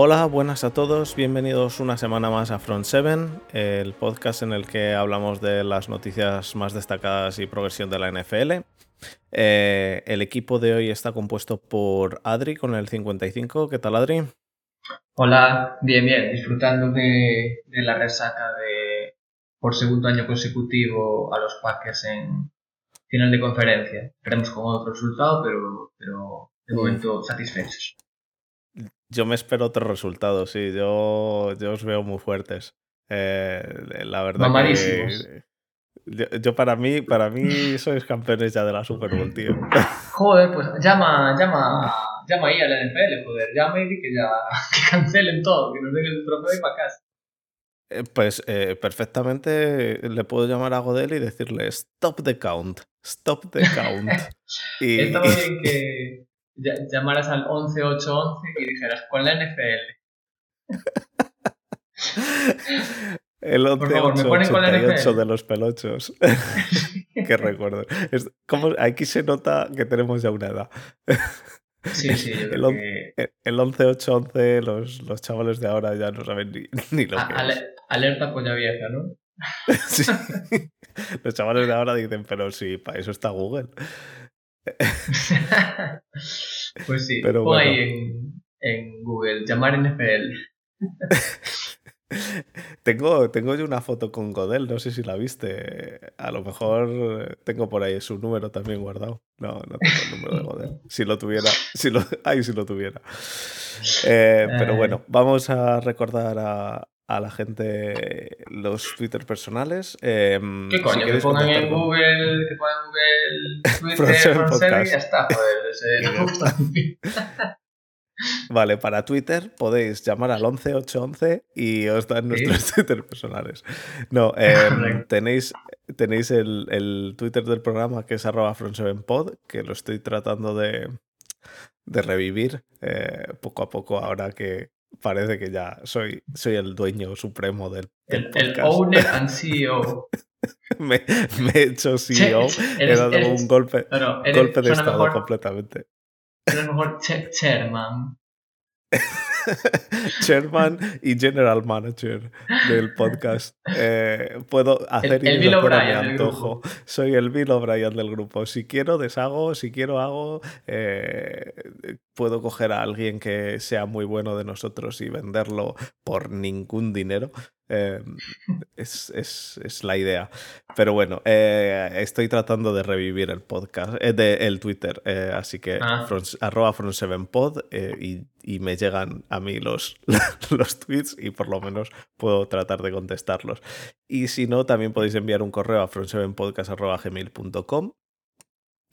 Hola, buenas a todos, bienvenidos una semana más a Front 7, el podcast en el que hablamos de las noticias más destacadas y progresión de la NFL. Eh, el equipo de hoy está compuesto por Adri con el 55. ¿Qué tal, Adri? Hola, bien, bien, disfrutando de, la resaca de por segundo año consecutivo a los Packers en final de conferencia. Esperemos con otro resultado, pero, pero de momento satisfechos. Yo me espero otro resultado, sí. Yo, yo os veo muy fuertes. Eh, la verdad que yo, para mí, para mí sois campeones ya de la Super Bowl, tío. Joder, pues llama, llama, llama ahí al NFL, joder. Llama y que ya que cancelen todo, que nos den el trofeo y para casa. Eh, pues eh, perfectamente le puedo llamar a Godel y decirle stop the count, stop the count. y, Está bien que llamaras al 11811 y dijeras con la NFL. El 1188 de los pelochos. Qué recuerdo. Es, como, aquí se nota que tenemos ya una edad. Sí, sí, yo el, que... el 11811, los, los chavales de ahora ya no saben ni, ni lo que es. Alerta polla vieja, ¿no? sí. Los chavales de ahora dicen, pero sí, para eso está Google. pues sí, pero pon ahí en, en Google, llamar NFL. tengo, tengo yo una foto con Godel, no sé si la viste. A lo mejor tengo por ahí su número también guardado. No, no tengo el número de Godel. Si lo tuviera, si lo, ay, si lo tuviera. Eh, pero bueno, vamos a recordar a, a la gente los Twitter personales. Eh, ¿Qué coño? que pongan en Google, que pongan Google Twitter, y ya está. Vale, para Twitter podéis llamar al 11811 y os dan nuestros Twitter personales. No, em, tenéis, tenéis el, el, Twitter del programa que es arroba pod que lo estoy tratando de, de revivir eh, poco a poco ahora que parece que ya soy, soy el dueño supremo del, el, el, owner and CEO. me, me, he hecho CEO, he dado un golpe, golpe de estado completamente. Pero a lo mejor chairman. chairman y general manager del podcast. Eh, puedo hacer el, el antojo. Soy el Bill O'Brien del grupo. Si quiero, deshago. Si quiero, hago. Eh, puedo coger a alguien que sea muy bueno de nosotros y venderlo por ningún dinero. Em, es, es, es, la idea. Pero bueno, eh, estoy tratando de revivir el podcast, eh, de, el Twitter. Eh, así que ah. arroba front7pod y, y, me llegan a mí los, los tweets y por lo menos puedo tratar de contestarlos. Y si no, también podéis enviar un correo a front7podcast.gmail.com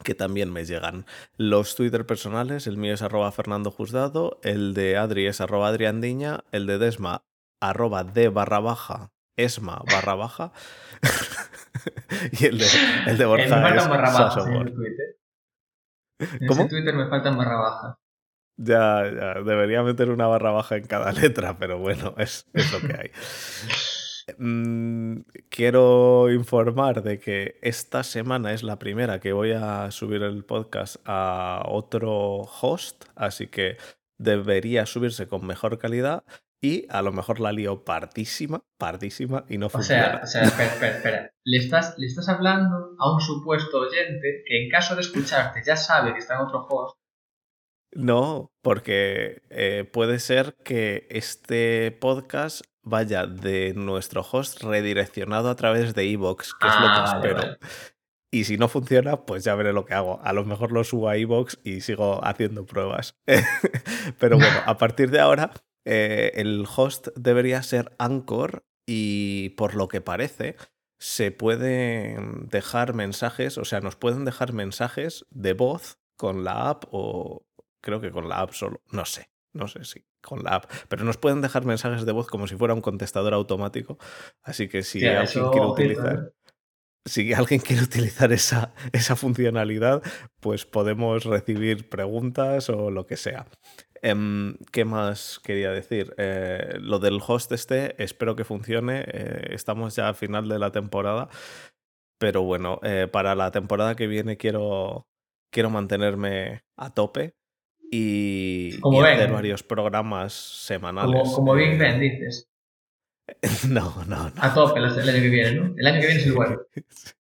que también me llegan. Los Twitter personales, el mío es arroba Fernando Juzgado, el de Adri es arroba Adriandiña, el de Desma arroba de barra baja esma barra baja y el de, el de Borja me faltan barra bajas en Twitter. En ¿Cómo? Twitter me faltan barra bajas. Ya, ya, debería meter una barra baja en cada letra, pero bueno, es, es lo que hay. Mm, quiero informar de que esta semana es la primera que voy a subir el podcast a otro host, así que debería subirse con mejor calidad y a lo mejor la lío partísima, partísima y no funciona. O sea, o sea espera, espera, Le estás, le estás hablando a un supuesto oyente que en caso de escucharte ya sabe que está en otro host. No, porque eh, puede ser que este podcast vaya de nuestro host redireccionado a través de Evox, que es lo que ah, espero. Y si no funciona, pues ya veré lo que hago. A lo mejor lo subo a Evox y sigo haciendo pruebas. Pero bueno, a partir de ahora eh, el host debería ser Anchor y por lo que parece se pueden dejar mensajes, o sea, nos pueden dejar mensajes de voz con la app o creo que con la app solo, no sé, no sé si con la app, pero nos pueden dejar mensajes de voz como si fuera un contestador automático, así que si alguien quiere utilizar si alguien quiere utilizar esa, esa funcionalidad, pues podemos recibir preguntas o lo que sea. Em, ¿Qué más quería decir? Eh, lo del host este, espero que funcione. Eh, estamos ya al final de la temporada. Pero bueno, eh, para la temporada que viene quiero, quiero mantenerme a tope. Y, Como y hacer varios programas semanales. Como, como Big eh, Ben, dices. No, no, no. A tope el año que viene, ¿no? El año que viene es el bueno.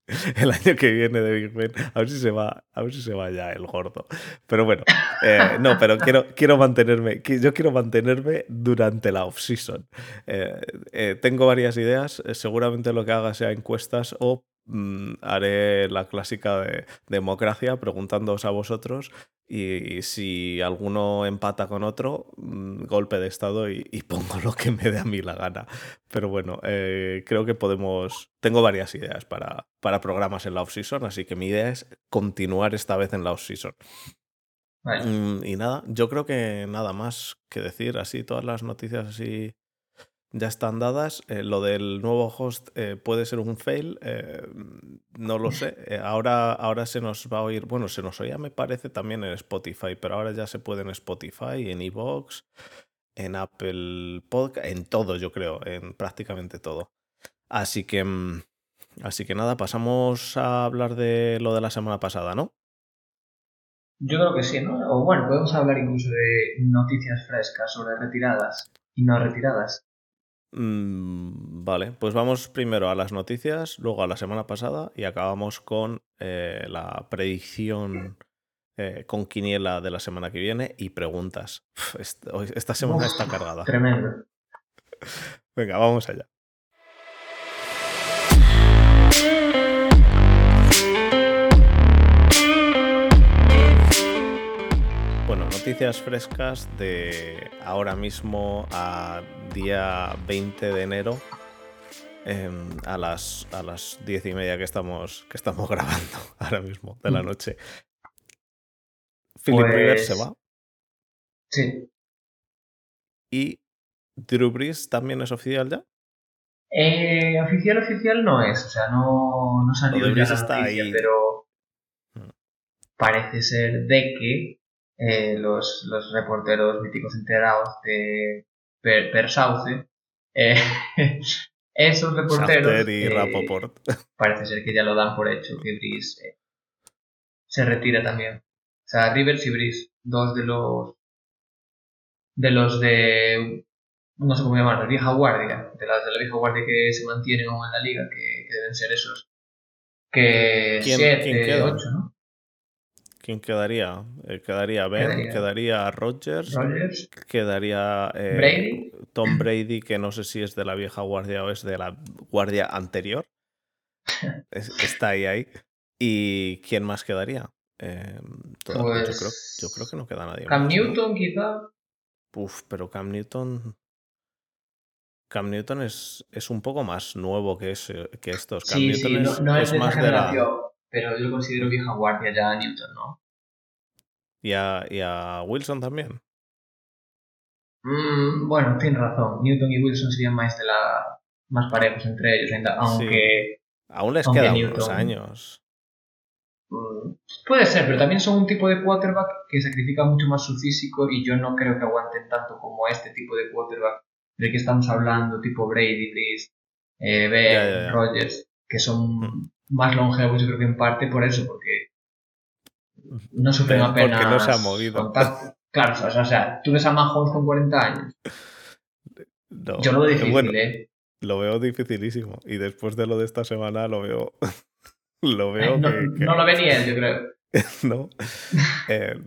El año que viene de Big Ben, a ver si se va, a ver si se va ya el gordo. Pero bueno, eh, no, pero quiero, quiero mantenerme, yo quiero mantenerme durante la off-season. Eh, eh, tengo varias ideas, seguramente lo que haga sea encuestas o haré la clásica de democracia preguntándoos a vosotros y, si alguno empata con otro, mm, golpe de estado y, y pongo lo que me dé a mí la gana. Pero bueno, eh, creo que podemos. Tengo varias ideas para, para programas en la off-season, así que mi idea es continuar esta vez en la off-season. Vale. Mm, y nada, yo creo que nada más que decir, así todas las noticias así ya están dadas. Eh, lo del nuevo host eh, puede ser un fail, eh, no lo sé. Ahora, ahora se nos va a oír, bueno, se nos oía me parece también en Spotify, pero ahora ya se puede en Spotify, en iVoox, en Apple Podcast, en todo yo creo, en prácticamente todo. Así que, mm, así que nada, pasamos a hablar de lo de la semana pasada, ¿no? Yo creo que sí, ¿no? O bueno, podemos hablar incluso de noticias frescas sobre retiradas y no retiradas. Mm, vale, pues vamos primero a las noticias, luego a la semana pasada y acabamos con eh, la predicción eh, con quiniela de la semana que viene y preguntas. Esta semana Uf, está cargada. Tremendo. Venga, vamos allá. Noticias frescas de ahora mismo a día 20 de enero em, a, las, a las 10 y media que estamos, que estamos grabando ahora mismo de la Mm. noche. Philip Rivers se Pues- va Sí. y Drew Brees también es oficial ya. Eh, oficial, oficial no es, o sea, no, no salió ya la noticia, ahí. pero Mm. parece ser de que eh, los, los reporteros míticos enterados de Per, Per Sauce, eh, esos reporteros Schefter y Rapoport. parece ser que ya lo dan por hecho, que Breeze eh, se retira también. O sea, Rivers y Breeze, dos de los de los de no sé cómo llamarlos, vieja guardia, de las de la vieja guardia que se mantienen aún en la liga, que, que deben ser esos que ¿Quién- siete, quién queda? ocho, ¿no? ¿Quién quedaría? Eh, quedaría Ben, Quedaría- quedaría Rodgers, Rogers, quedaría eh, Brady. Tom Brady, que no sé si es de la vieja guardia o es de la guardia anterior. Es- está ahí, ahí. ¿Y quién más quedaría? Eh, toda- yo, creo, yo creo que no queda nadie Cam más, ¿no? Newton quizá. Uf, pero Cam Newton. Cam Newton es, es un poco más nuevo que, ese- que estos. Cam Sí, Newton sí, es, no es, es de más de la. Pero yo lo considero vieja guardia ya a Newton, ¿no? Y a, y a Wilson también. Mm, bueno, tienes razón. Newton y Wilson serían más de la más parejos entre ellos, aunque Aún les Aunque quedan unos años. mm, puede ser, pero también son un tipo de quarterback que sacrifica mucho más su físico y yo no creo que aguanten tanto como este tipo de quarterback del que estamos hablando, tipo Brady, Breeze, eh, Ben. Rodgers, que son Mm. Más longevos, yo creo que en parte por eso, porque no sufren Porque apenas no se ha movido. contacto. Claro, o sea, o sea, tú ves a Mahomes con 40 años. No, Yo lo veo difícil, bueno, ¿eh? lo veo dificilísimo. Y después de lo de esta semana lo veo. lo Eh, veo no, que, que- no lo ve ni él, yo creo. ¿no? Eh,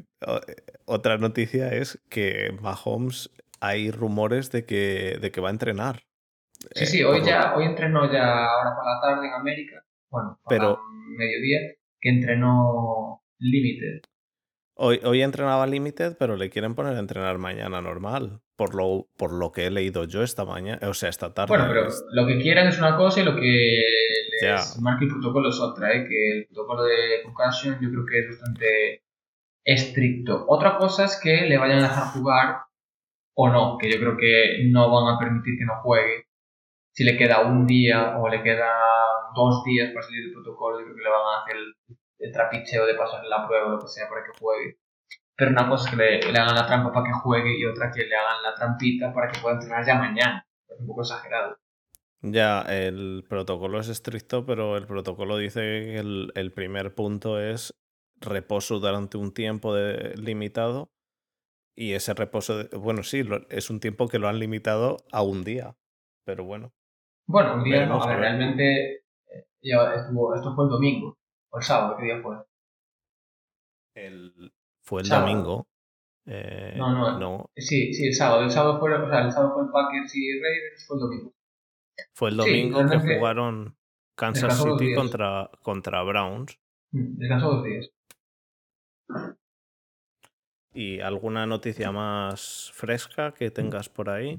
otra noticia es que Mahomes hay rumores de que, de que va a entrenar. Sí, Eh, sí, hoy ya, hoy entrenó ya ahora por la tarde en América, bueno, Pero- mediodía, que entrenó Limited. Hoy, hoy entrenaba Limited, pero le quieren poner a entrenar mañana normal. Por lo, por lo que he leído yo esta mañana, o sea, esta tarde. Bueno, pero lo que quieran es una cosa y lo que les marca el protocolo es otra, ¿eh? que el protocolo de concussion yo creo que es bastante estricto. Otra cosa es que le vayan a dejar jugar o no, que yo creo que no van a permitir que no juegue. Si le queda un día o le quedan dos días para salir del protocolo, yo creo que le van a hacer el, el trapicheo de pasarle la prueba o lo que sea para que juegue. Pero una cosa es que le, le hagan la trampa para que juegue y otra que le hagan la trampita para que pueda entrenar ya mañana. Es un poco exagerado. Ya, el protocolo es estricto, pero el protocolo dice que el, el primer punto es reposo durante un tiempo de- limitado Y ese reposo, bueno, sí, es un tiempo que lo han limitado a un día, pero bueno. Bueno, un día no, realmente eh, estuvo, esto fue el domingo, o el sábado, ¿qué día fue? El, fue el domingo. Eh, no, no, Sí, sí, el sábado. El sábado fue, o sea, el sábado fue el Packers y Raiders, fue el domingo. Fue el domingo que jugaron Kansas City contra, contra Browns. Mm, descansó dos días. ¿Y alguna noticia más fresca que tengas por ahí?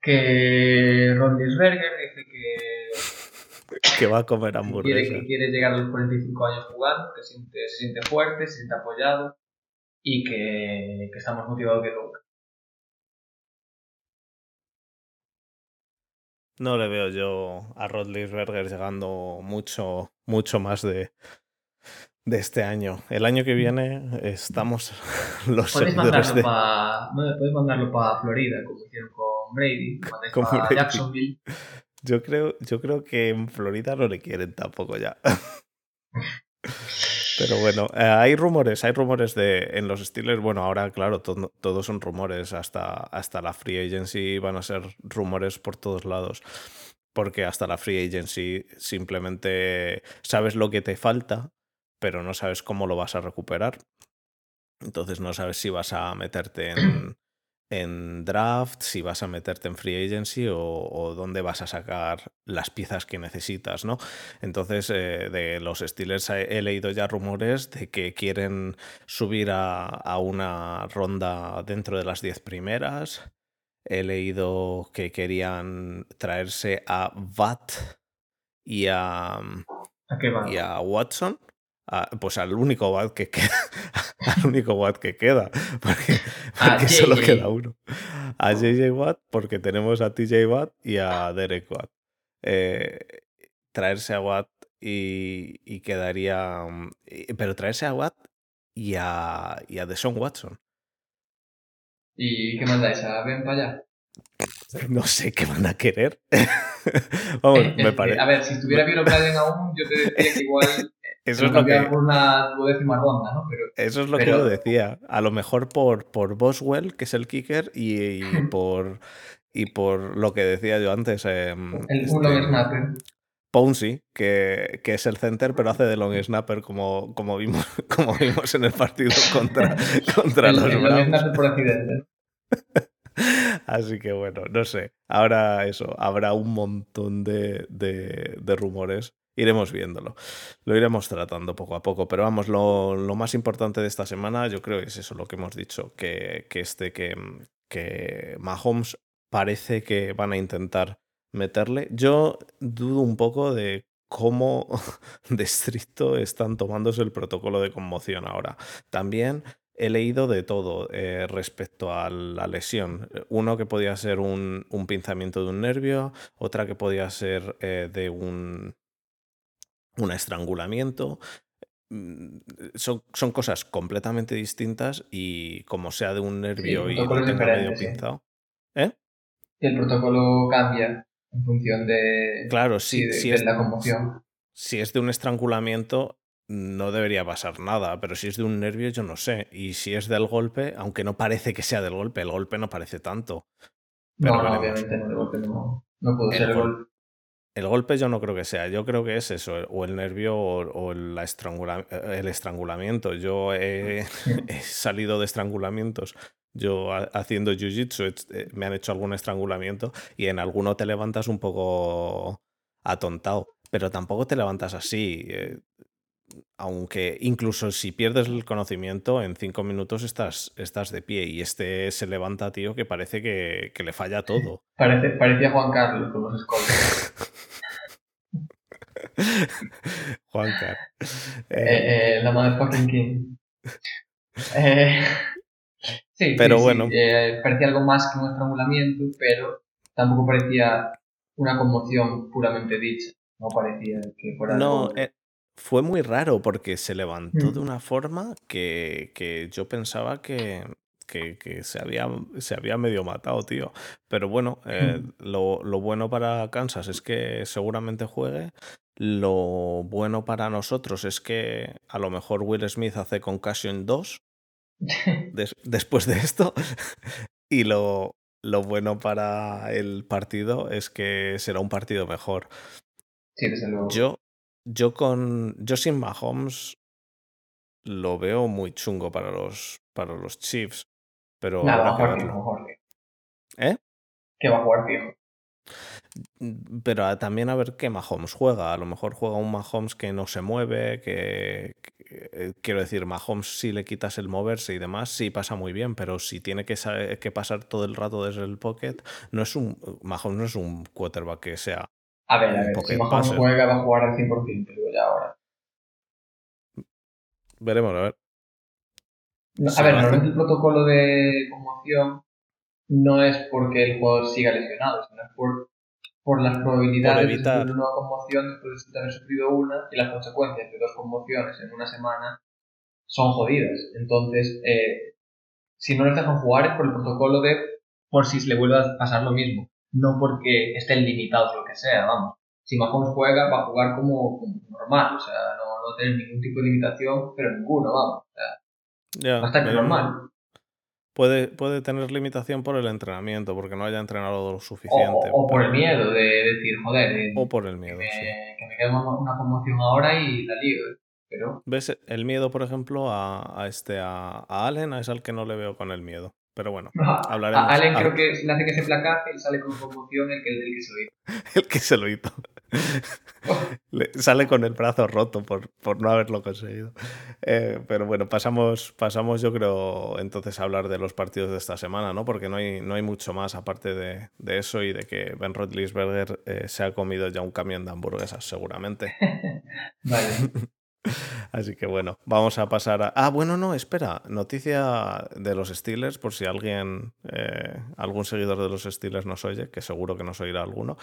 Que Ron Berger dice que. Que va a comer hamburguesa. Que quiere, llegar a los 45 años jugando, que se siente fuerte, se siente apoyado y que, que está más motivado que nunca. No le veo yo a Berger llegando mucho, mucho más de, de este año. El año que viene estamos los Podéis mandarlo para mandarlo para Florida, como hicieron con Brady, para Jacksonville. Yo creo, yo creo que en Florida no le quieren tampoco ya. Pero bueno, eh, hay rumores, hay rumores de en los Steelers. Bueno, ahora, claro, todos son rumores. Hasta, hasta la free agency van a ser rumores por todos lados. Porque hasta la free agency simplemente sabes lo que te falta, pero no sabes cómo lo vas a recuperar. Entonces no sabes si vas a meterte en, en draft, si vas a meterte en free agency o, dónde vas a sacar las piezas que necesitas, ¿no? Entonces, eh, de los Steelers he, leído ya rumores de que quieren subir a, una ronda dentro de las 10 primeras. He leído que querían traerse a VAT y a, y a Watson pues al único Watt que queda. al único Watt que queda. Porque, solo queda uno. A JJ Watt, porque tenemos a TJ Watt y a Derek Watt. Eh, traerse a Watt y, quedaría. Mm, pero traerse a Watt y a, y a Deshaun Watson. ¿Y qué mandáis? ¿A Ben para allá? No sé qué van a querer. Vamos, me parece. A ver, si estuviera bien aún, yo te decía que igual eso es lo que. Una ronda, ¿no? eso es lo que yo decía. A lo mejor por, por Boswell, que es el kicker, y, por. Y por lo que decía yo antes. Em, el un long este, snapper. Ponzi, que, que, es el center, pero hace de long snapper, como, como, vimos, como vimos en el partido contra, contra los el Browns. por accidente. Así que bueno, no sé. Ahora eso, habrá un montón de, de, de rumores iremos viéndolo. Lo iremos tratando poco a poco. Pero vamos, lo, más importante de esta semana, yo creo que es eso, lo que hemos dicho, que, este, que, que Mahomes parece que van a intentar meterle. Yo dudo un poco de cómo de estricto están tomándose el protocolo de conmoción ahora. También he leído de todo eh, respecto a la lesión. Uno que podía ser un, un, pinzamiento de un nervio, otra que podía ser eh, de un un estrangulamiento. Mm, son, son, cosas completamente distintas y como sea de un nervio y lo tenga medio pinzado. ¿Eh? El protocolo cambia en función de, claro, si es, la conmoción. Si es de un estrangulamiento, no debería pasar nada, pero si es de un nervio, yo no sé. Y si es del golpe, aunque no parece que sea del golpe, el golpe no parece tanto. no, no obviamente no, el golpe no, no puede ser el golpe. El golpe yo no creo que sea, yo creo que es eso, o el nervio o, el estrangulamiento. Yo he, salido de estrangulamientos, yo haciendo jiu-jitsu eh, me han hecho algún estrangulamiento y en alguno te levantas un poco atontado, pero tampoco te levantas así. Eh, aunque incluso si pierdes el conocimiento, en cinco minutos estás, estás de pie y este se levanta, tío, que parece que, le falla todo. Parece, parecía Juan Carlos con los escoltas. Juan Carlos. Eh, eh, la motherfucking king. Eh, sí, pero bueno. parecía algo más que un estrangulamiento, pero tampoco parecía una conmoción puramente dicha. No parecía que fuera. No, fue muy raro porque se levantó de mm. una forma que, que yo pensaba que, que, que, se, había, se había medio matado, tío. Pero bueno, eh, mm. lo, lo, bueno para Kansas es que seguramente juegue. Lo bueno para nosotros es que a lo mejor Will Smith hace Concussion 2 después de esto. y lo, lo bueno para el partido es que será un partido mejor. Sí, desde luego. Yo, yo con. Yo sin Mahomes lo veo muy chungo para los, para los Chiefs. Pero Nada, va a jugar ¿Eh? Que va a jugar fijo. Mm, pero también a ver qué Mahomes juega. A lo mejor juega un Mahomes que no se mueve, que, eh, quiero decir, Mahomes si le quitas el moverse y demás, sí pasa muy bien, pero si tiene que, que pasar todo el rato desde el pocket, no es un Mahomes no es un quarterback que sea. A ver, a ver, si Mahomes juega va a jugar al 100%, digo ya ahora. Veremos, a ver. a ver, normalmente el protocolo de conmoción no es porque el jugador siga lesionado, sino es por, por las probabilidades de sufrir una conmoción después de haber sufrido una y las consecuencias de dos conmociones en una semana son jodidas. Entonces, eh, si no les dejan jugar es por el protocolo de por si se le vuelve a pasar lo mismo, no porque estén limitados o lo que sea, vamos. Si Mahomes juega, va a jugar como, normal, o sea, no, no tener ningún tipo de limitación, pero ninguno, vamos. O sea, a estar normal. Puede, puede tener limitación por el entrenamiento, porque no haya entrenado lo suficiente. O, por el miedo de decir, joder, o por el miedo, que me, sí. que me quede una conmoción ahora y la lío. ¿eh? Pero... ¿Ves el miedo, por ejemplo, a, a este, a, a, Allen? Es al que no le veo con el miedo. Pero bueno, hablaremos. A Allen creo que le hace que se placaje y sale con conmoción el que, el que se lo hizo. el que se lo hizo. sale con el brazo roto por, por no haberlo conseguido. Eh, pero bueno, pasamos, pasamos yo creo entonces a hablar de los partidos de esta semana, ¿no? Porque no hay, no hay mucho más aparte de, de eso y de que Ben Roethlisberger eh, se ha comido ya un camión de hamburguesas seguramente. vale. Así que bueno, vamos a pasar a... Ah, bueno, no, espera. Noticia de los Steelers, por si alguien, eh, algún seguidor de los Steelers nos oye, que seguro que nos oirá alguno.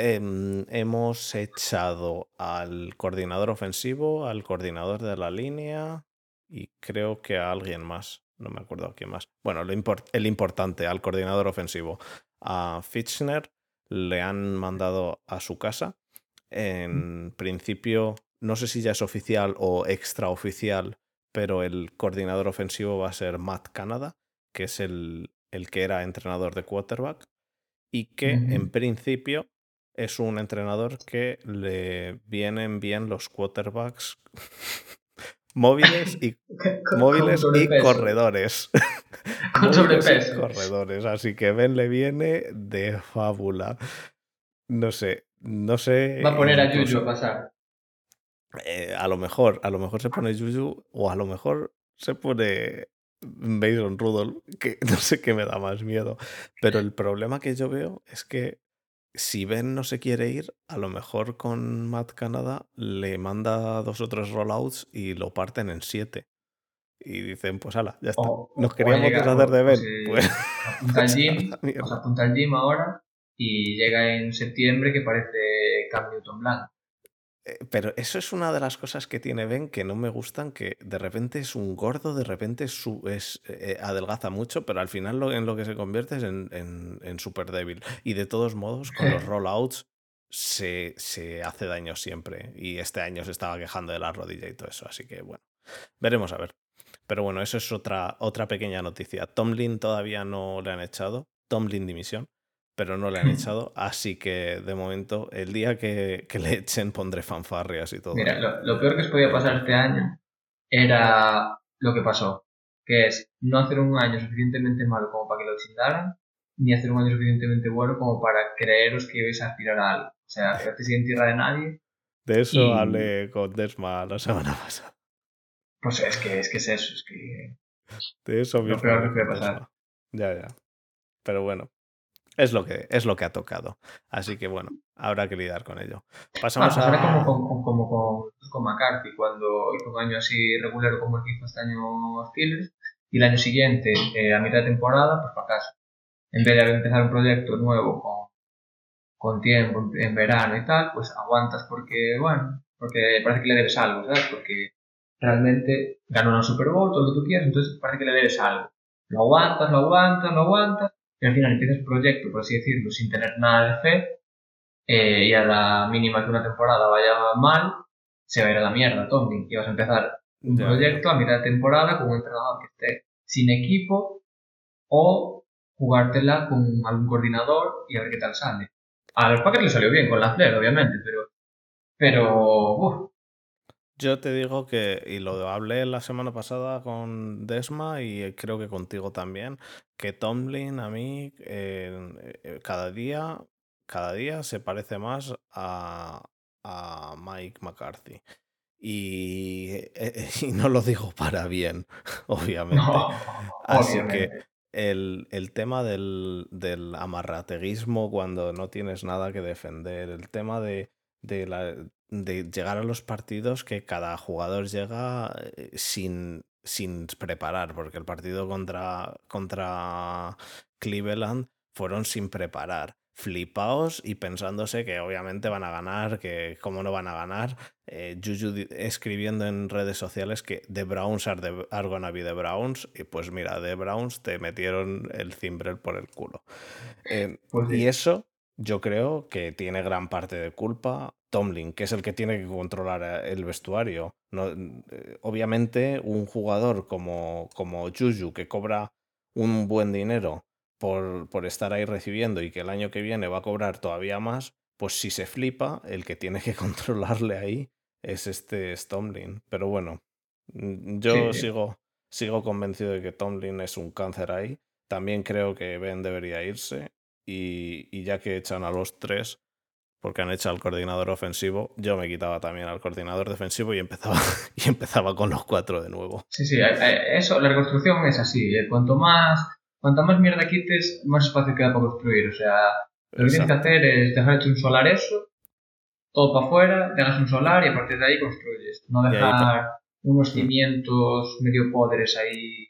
Em, hemos echado al coordinador ofensivo, al coordinador de la línea y creo que a alguien más. No me acuerdo a quién más. Bueno, lo el importante, al coordinador ofensivo. A Fitchner le han mandado a su casa. En principio, no sé si ya es oficial o extraoficial, pero el coordinador ofensivo va a ser Matt Canada, que es el, el que era entrenador de quarterback, y que en principio es un entrenador que le vienen bien los quarterbacks móviles y, móviles y corredores. Con sobrepeso. corredores. Así que Ben le viene de fábula. No sé, no sé. Va a poner a Juju a pasar. Eh, a lo mejor, a lo mejor se pone Juju o a lo mejor se pone Mason Rudolph, que no sé qué me da más miedo. Pero el problema que yo veo es que si Ben no se quiere ir, a lo mejor con Matt Canada le manda dos o tres rollouts y lo parten en siete. Y dicen, pues ala, ya está. Nos queríamos deshacer de Ben. Pues, apunta al gym, apunta al gym ahora y llega en septiembre que parece Cam Newton Blanc. Eh, pero eso es una de las cosas que tiene Ben que no me gustan, que de repente es un gordo, de repente es, es eh, adelgaza mucho, pero al final lo, en lo que se convierte es en, en, súper débil. Y de todos modos, con los rollouts se, se, hace daño siempre. Y este año se estaba quejando de la rodilla y todo eso. Así que bueno, veremos a ver. Pero bueno, eso es otra, otra pequeña noticia. Tomlin todavía no le han echado. Tomlin dimisión pero no le han echado. Así que de momento, el día que, que le echen, pondré fanfarrias y todo. Mira, lo, peor que os podía pasar este año era lo que pasó, que es no hacer un año suficientemente malo como para que lo chingaran, ni hacer un año suficientemente bueno como para creeros que ibais a aspirar a algo. O sea, que te en tierra de nadie. De eso hablé con Desma la semana pasada. Pues es que es, que es eso, es que... De eso Lo peor que puede pasar. Ya, ya. Pero bueno, es lo que, es lo que ha tocado. Así que bueno, habrá que lidiar con ello. Pasamos a... como, como, como con, con, McCarthy, cuando hizo un año así regular como el que hizo este año Steelers, y el año siguiente, eh, a mitad de temporada, pues para casa. En vez de empezar un proyecto nuevo con, con tiempo, en verano y tal, pues aguantas porque, bueno, porque parece que le debes algo, ¿sabes? Porque realmente ganó una Super Bowl, todo lo que tú quieras, entonces parece que le debes algo. Lo aguantas, lo aguantas, lo aguantas, y al final empiezas el proyecto, por así decirlo, sin tener nada de fe, eh, y a la mínima que una temporada vaya mal, se va a ir a la mierda, Tommy, y vas a empezar un proyecto a mitad de temporada con un entrenador que esté sin equipo o jugártela con algún coordinador y a ver qué tal sale. A los Packers le salió bien con la Flair, obviamente, pero. Pero. Yo te digo que, y lo hablé la semana pasada con Desma y creo que contigo también, que Tomlin a mí eh, cada día, cada día se parece más a, a Mike McCarthy. Y, eh, y, no lo digo para bien, obviamente. Así que el, el tema del, del, amarrateguismo cuando no tienes nada que defender, el tema de, de, la, de llegar a los partidos que cada jugador llega eh, sin, sin preparar, porque el partido contra, contra Cleveland fueron sin preparar flipaos y pensándose que obviamente van a ganar, que cómo no van a ganar. Eh, Juju escribiendo en redes sociales que The Browns are, the, are gonna be the Browns. Y pues mira, The Browns te metieron el cimbrel por el culo. Eh, pues y eso yo creo que tiene gran parte de culpa Tomlin, que es el que tiene que controlar eh, el vestuario. No, eh, obviamente, un jugador como, como Juju, que cobra un buen dinero por, por estar ahí recibiendo y que el año que viene va a cobrar todavía más, pues si se flipa, el que tiene que controlarle ahí es este Tomlin. Pero bueno, mm, yo sigo, sigo convencido de que Tomlin es un cáncer ahí. También creo que Ben debería irse. Y, y ya que echan a los tres, porque han hecho al coordinador ofensivo, yo me quitaba también al coordinador defensivo y empezaba, y empezaba con los cuatro de nuevo. Sí, sí, eso, la reconstrucción es así. Eh, cuanto más cuanta más mierda quites, más espacio queda para construir. O sea, lo que tienes que hacer es dejar hecho un solar eso, todo para afuera, dejas un solar y a partir de ahí construyes. No dejar unos cimientos medio poderes ahí.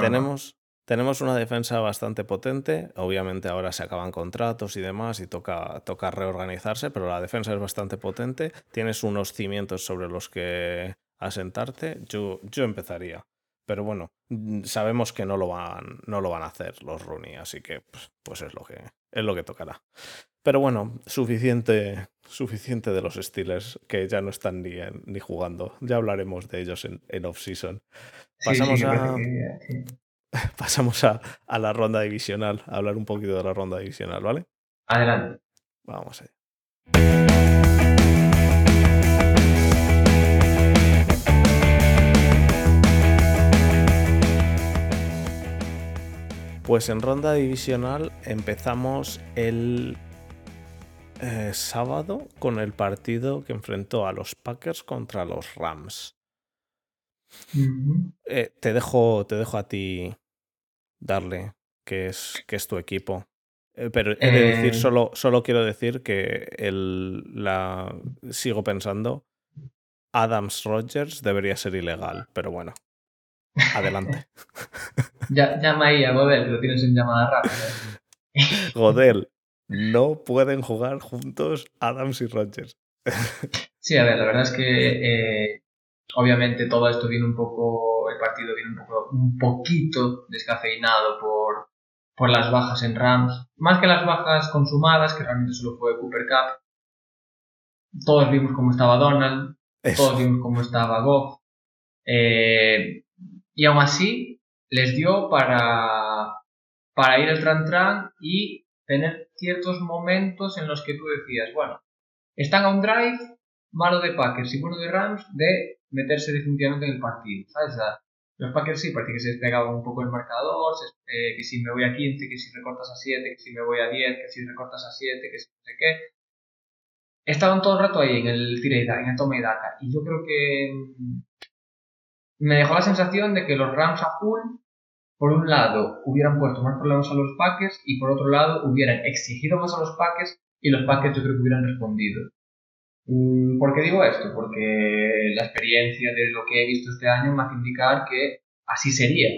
tenemos, tenemos una defensa bastante potente. Obviamente ahora se acaban contratos y demás y toca, toca reorganizarse, pero la defensa es bastante potente. Tienes unos cimientos sobre los que asentarte. Yo, yo empezaría. Pero bueno, mm, sabemos que no lo van, no lo van a hacer los Rooney, así que pues, pues, es, lo que, es lo que tocará. Pero bueno, suficiente, suficiente de los Steelers que ya no están ni, ni jugando. Ya hablaremos de ellos en, en off-season. Pasamos, a, pasamos a, a, la ronda divisional, a hablar un poquito de la ronda divisional, ¿vale? Adelante. Vamos allá. Pues en ronda divisional empezamos el eh, sábado con el partido que enfrentó a los Packers contra los Rams. Eh, te, dejo, te dejo a ti darle, que es, que es tu equipo. Eh, pero he de decir, solo, solo quiero decir que el, la, sigo pensando, Adams Rogers debería ser ilegal, pero bueno. Adelante. ya, llama ahí a Godel, lo tienes en llamada rápida. Godel, no pueden jugar juntos Adams y Rogers. sí, a ver, la verdad es que eh, obviamente todo esto viene un poco, el partido viene un, poco, un poquito descafeinado por, por las bajas en Rams. Más que las bajas consumadas, que realmente solo fue Cooper Cup. Todos vimos cómo estaba Donald, todos vimos cómo estaba Goff. Eh, y aún así les dio para, para ir al tran tran y tener ciertos momentos en los que tú decías, bueno, están a un drive malo de Packers y bueno de Rams de meterse definitivamente en el partido, ¿sabes? los Packers sí, parece que se despegaban un poco el marcador, eh, que si me voy a 15, que si recortas a 7, que si me voy a 10, que si recortas a 7, que si no sé qué. Estaban todo el rato ahí en el tira y en el toma y daca. Y yo creo que me dejó la sensación de que los Rams a full, por un lado, hubieran puesto más problemas a los Packers y por otro lado, hubieran exigido más a los Packers y los Packers yo creo que hubieran respondido. Mm, ¿Por qué digo esto? Porque la experiencia de lo que he visto este año me hace indicar que así sería.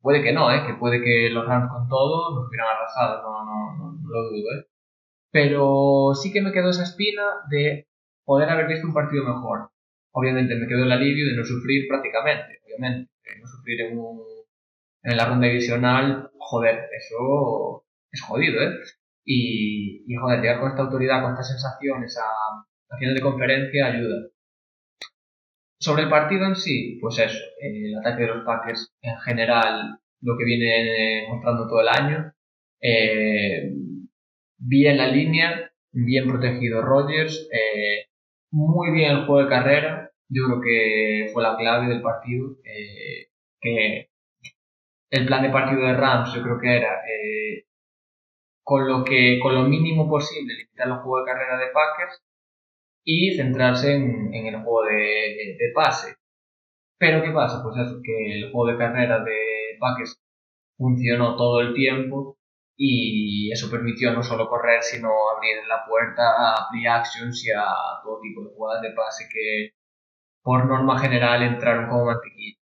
Puede que no, ¿eh? que puede que los Rams con todo nos hubieran arrasado, no, no, no, no lo dudo. ¿eh? Pero sí que me quedó esa espina de poder haber visto un partido mejor. Obviamente me quedó el alivio de no sufrir prácticamente, obviamente. No sufrir en, un, en la ronda divisional, joder, eso es jodido, ¿eh? Y, y joder, llegar con esta autoridad, con estas sensaciones a, a final de conferencia ayuda. sobre el partido en sí, pues eso, el ataque de los Packers en general, lo que viene mostrando todo el año, eh, bien la línea, bien protegido Rodgers, eh, muy bien el juego de carrera, yo creo que fue la clave del partido, eh, que el plan de partido de Rams yo creo que era con lo que con lo mínimo posible limitar el juego de carrera de Packers y centrarse en, el juego de, pase. Pero ¿qué pasa? Pues eso, que el juego de carrera de Packers funcionó todo el tiempo y eso permitió no solo correr, sino abrir la puerta a play actions y a todo tipo de jugadas de pase que por norma general entraron como mantequilla.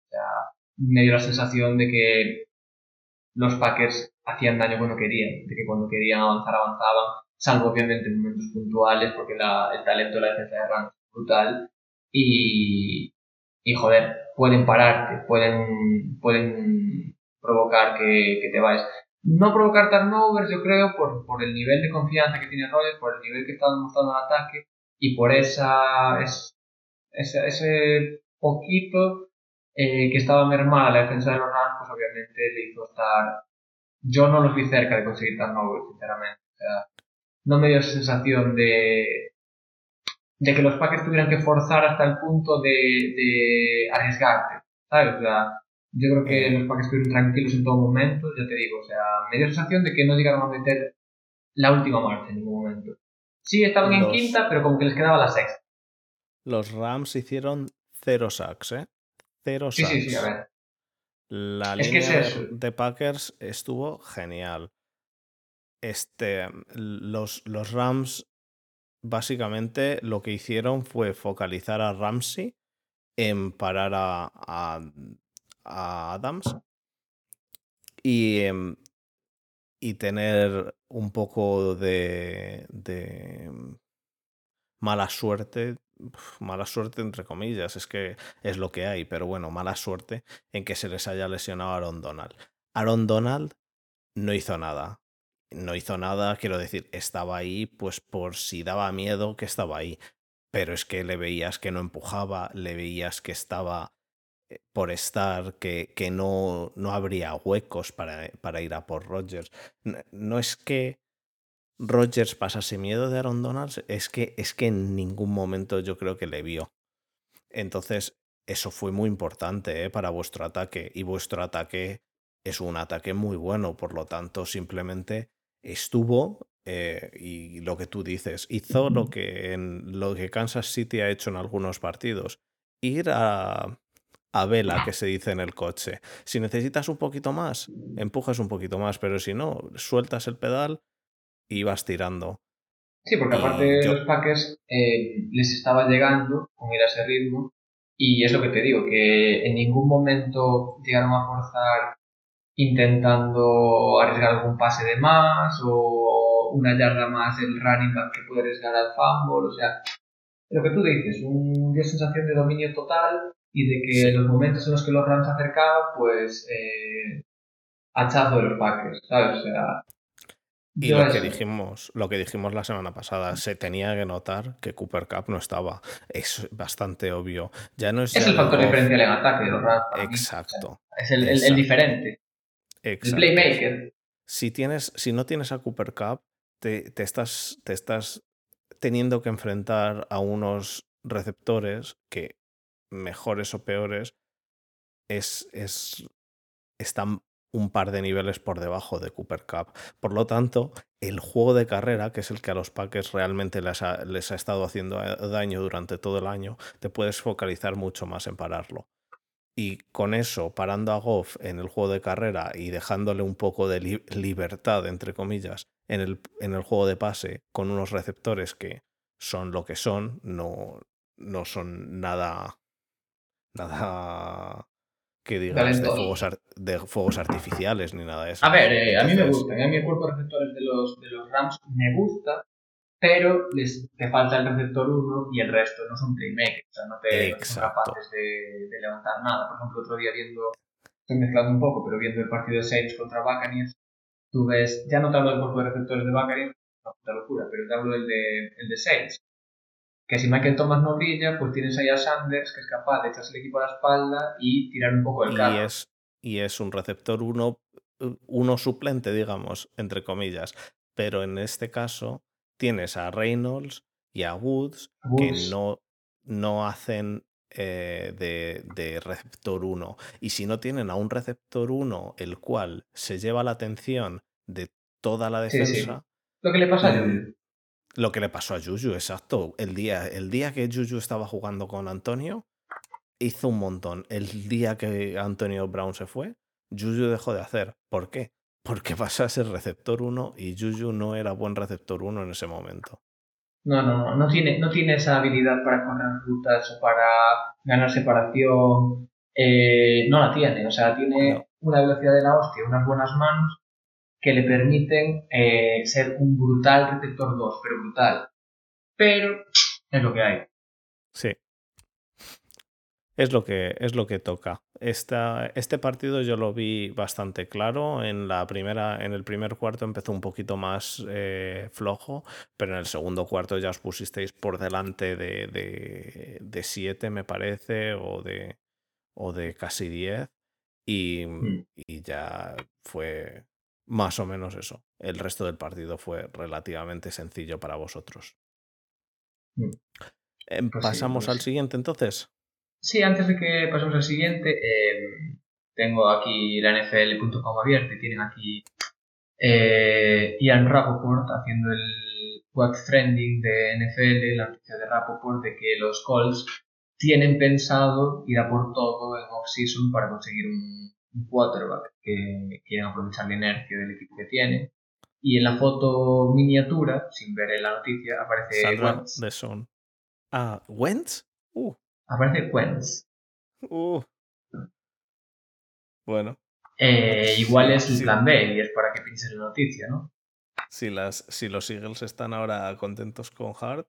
me dio la sensación de que los Packers hacían daño cuando querían, de que cuando querían avanzar avanzaban salvo obviamente en momentos puntuales, porque el talento de la defensa de Rams es brutal. Y, y joder, pueden pararte, pueden, pueden provocar que, que te vayas. No provocar turnovers, yo creo, por, por el nivel de confianza que tiene Rodgers, por el nivel que está demostrando el ataque y por esa, es, ese, ese poquito eh, que estaba mermada la defensa de los Rams, pues obviamente le hizo estar. Yo no los vi cerca de conseguir turnovers, sinceramente. O sea, no me dio esa sensación de, de que los Packers tuvieran que forzar hasta el punto de, de arriesgarte, ¿sabes? O sea, yo creo que los Packers estuvieron tranquilos en todo momento, ya te digo, o sea, me dio la sensación de que no llegaron a meter la última marcha en ningún momento. Sí, estaban en quinta, pero como que les quedaba la sexta. Los Rams hicieron cero sacks, ¿eh? Cero sacks. Sí, sí, sí, a ver. La línea de Packers estuvo genial. Este, los, los Rams básicamente lo que hicieron fue focalizar a Ramsey en parar a, a, Adams y, em, y tener un poco de, de mala suerte, mala suerte entre comillas, es que es lo que hay, pero bueno, mala suerte en que se les haya lesionado a Aaron Donald. Aaron Donald no hizo nada no hizo nada, quiero decir, estaba ahí pues por si daba miedo que estaba ahí, pero es que le veías que no empujaba, le veías que estaba eh, por estar, que, que no, no habría huecos para, para ir a por Rogers. No, es que Rogers pasase miedo de Aaron Donald, es que, es que en ningún momento yo creo que le vio. Entonces, eso fue muy importante ¿eh? para vuestro ataque y vuestro ataque es un ataque muy bueno, por lo tanto, simplemente estuvo eh, y lo que tú dices, hizo lo que, en, lo que Kansas City ha hecho en algunos partidos, ir a, a vela, que se dice en el coche. Si necesitas un poquito más, empujas un poquito más, pero si no, sueltas el pedal y vas tirando. Sí, porque aparte de los paques eh, les estaba llegando con ir a ese ritmo y es lo que te digo, que en ningún momento llegaron a forzar intentando arriesgar algún pase de más o una yarda más el running back que puede arriesgar al fumble, o sea, lo que tú dices, una sensación de dominio total y de que en los momentos en los que los Rams se acercaban, pues eh, hachazo de los Packers, ¿sabes? O sea, y lo que, dijimos, lo que dijimos la semana pasada, se tenía que notar que Cooper Cup no estaba. Es bastante obvio. Ya no es, es el factor diferencial en ataque Rams. Exacto. es el, el, diferente. Playmaker. Si, tienes, si no tienes a Cooper Cup, te, te, estás, te estás teniendo que enfrentar a unos receptores que, mejores o peores, es, es, están un par de niveles por debajo de Cooper Cup. Por lo tanto, el juego de carrera, que es el que a los Packers realmente les ha, les ha estado haciendo daño durante todo el año, te puedes focalizar mucho más en pararlo y con eso, parando a Goff en el juego de carrera y dejándole un poco de libertad, entre comillas, en el, en el juego de pase, con unos receptores que son lo que son, no, no son nada, nada que digas de fuegos, de fuegos, artificiales ni nada de eso. A ver, eh, a mí me gusta, a mí el cuerpo de receptores de los, de los Rams me gusta, pero les te falta el receptor 1 y el resto no son playmakers, o sea, no, te, son capaces de, de, levantar nada. Por ejemplo, otro día viendo, estoy mezclando un poco, pero viendo el partido de Saints contra Buccaneers, tú ves, ya no te hablo del cuerpo de receptores de Buccaneers, una puta locura, pero te hablo del de, el de Saints. que si Michael Thomas no brilla, pues tienes ahí a Sanders, que es capaz de echarse el equipo a la espalda y tirar un poco el carro. Y es, y es un receptor uno, uno suplente, digamos, entre comillas. Pero en este caso tienes a Reynolds y a Woods, que no, no hacen eh, de, de, receptor 1. Y si no tienen a un receptor 1 el cual se lleva la atención de toda la defensa. Lo que le pasa a Juju. Lo que le pasó a Juju, exacto. El día, el día que Juju estaba jugando con Antonio, hizo un montón. El día que Antonio Brown se fue, Juju dejó de hacer. ¿Por qué? Porque pasó a ser receptor 1 y Juju no era buen receptor 1 en ese momento. No, no, no, no tiene, no tiene esa habilidad para correr rutas o para ganar separación. Eh, no la tiene, o sea, tiene una velocidad de la hostia, unas buenas manos que le permiten eh, ser un brutal receptor 2, pero brutal. Pero es lo que hay. Sí. Es lo que, es lo que toca. Esta, este partido yo lo vi bastante claro. En, la primera, en el primer cuarto empezó un poquito más eh, flojo, pero en el segundo cuarto ya os pusisteis por delante de, de, de 7, me parece, o de, o de casi 10. Y, mm. y ya fue más o menos eso. El resto del partido fue relativamente sencillo para vosotros. Mm. Em, pues ¿Pasamos pues al siguiente entonces? Sí, antes de que pasemos al siguiente, em, tengo aquí la NFL.com abierta y tienen aquí eh, Ian Rapoport haciendo el What's Trending de NFL, la noticia de Rapoport de que los Colts tienen pensado ir a por todo en off-season para conseguir un, quarterback que quieren aprovechar la inercia del equipo que tiene. Y en la foto miniatura, sin ver en la noticia, aparece Wentz. De Son. Ah, ¿Wentz? Uh. Aparece Quens. Uh. Bueno. Eh, igual es el plan B y es para que pienses la noticia, ¿no? Si, las, si los Eagles están ahora contentos con Hart,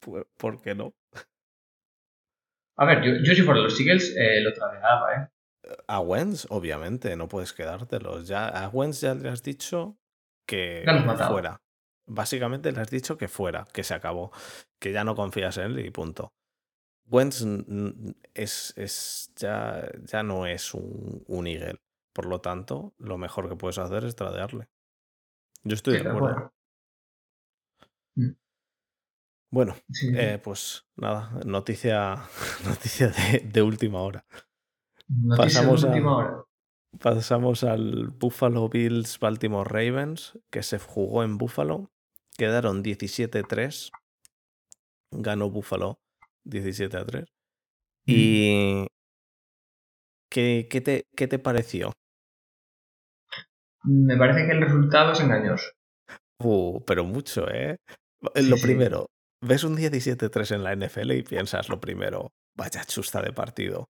pues, ¿por qué no? A ver, yo, yo si fuera los Eagles eh, lo tradeaba, ¿eh? A Wentz, obviamente, no puedes quedártelos. Ya, a Wentz ya le has dicho que fuera. Básicamente le has dicho que fuera, que se acabó, que ya no confías en él y punto. Wentz es, es, ya, ya no es un, un Eagle. Por lo tanto, lo mejor que puedes hacer es tradearle. Yo estoy de acuerdo. Mm. Bueno, eh, pues nada, noticia, noticia de, de última hora. pasamos, a, pasamos al Buffalo Bills Baltimore Ravens, que se jugó en Buffalo. Quedaron 17-3. Ganó Buffalo 17 a 3. ¿Y ¿qué, qué, te, qué te pareció? Me parece que el resultado es engañoso. Uh, pero mucho, ¿eh? lo primero, ves un 17-3 en la NFL y piensas lo primero, vaya chusta de partido.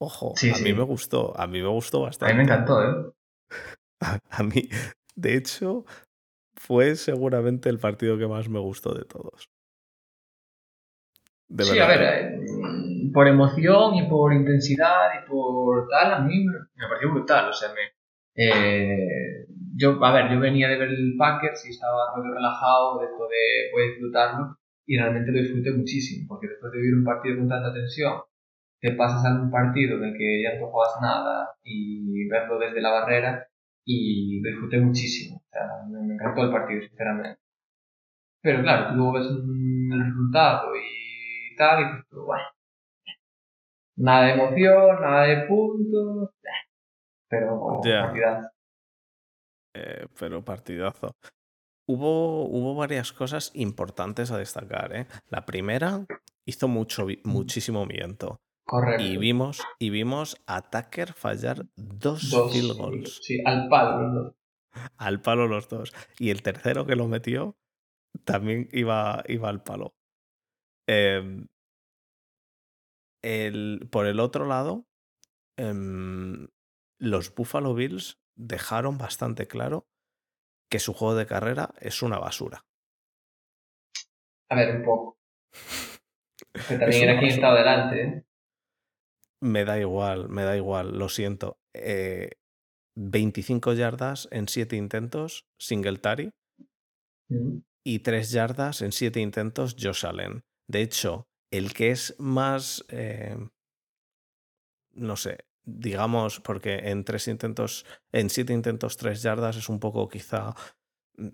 Ojo, a mí me gustó, a mí me gustó bastante. A mí me encantó, ¿eh? a mí, de hecho, fue seguramente el partido que más me gustó de todos sí, a ver, eh, por emoción y por intensidad y por tal, a mí me pareció brutal. O sea, me, eh, yo, a ver, yo venía de ver el Packers y estaba muy relajado de esto de voy a disfrutarlo y realmente lo disfruté muchísimo porque después de vivir un partido con tanta tensión te pasas a un partido en el que ya no juegas nada y verlo desde la barrera y disfruté muchísimo. O sea, me, encantó el partido, sinceramente. Pero claro, luego ves el resultado y tal, y pues, bueno, nada de emoción, nada de puntos, pero partidazo. Eh, pero partidazo. Hubo, hubo varias cosas importantes a destacar. ¿eh? La primera hizo mucho, muchísimo viento. Correcto. Y vimos, y vimos a Tucker fallar dos, field goals. Sí, al palo los dos. Al palo los dos. Y el tercero que lo metió también iba, iba al palo. Em, el, por el otro lado, em, los Buffalo Bills dejaron bastante claro que su juego de carrera es una basura. A ver, un poco. Que también era quien estaba delante. ¿eh? Me da igual, me da igual, lo siento. 25 eh, yardas en 7 intentos, Singletary. Mm. Y 3 yardas en 7 intentos, Josh Allen De hecho, el que es más, eh, no sé, digamos, porque en tres intentos, en siete intentos, tres yardas es un poco quizá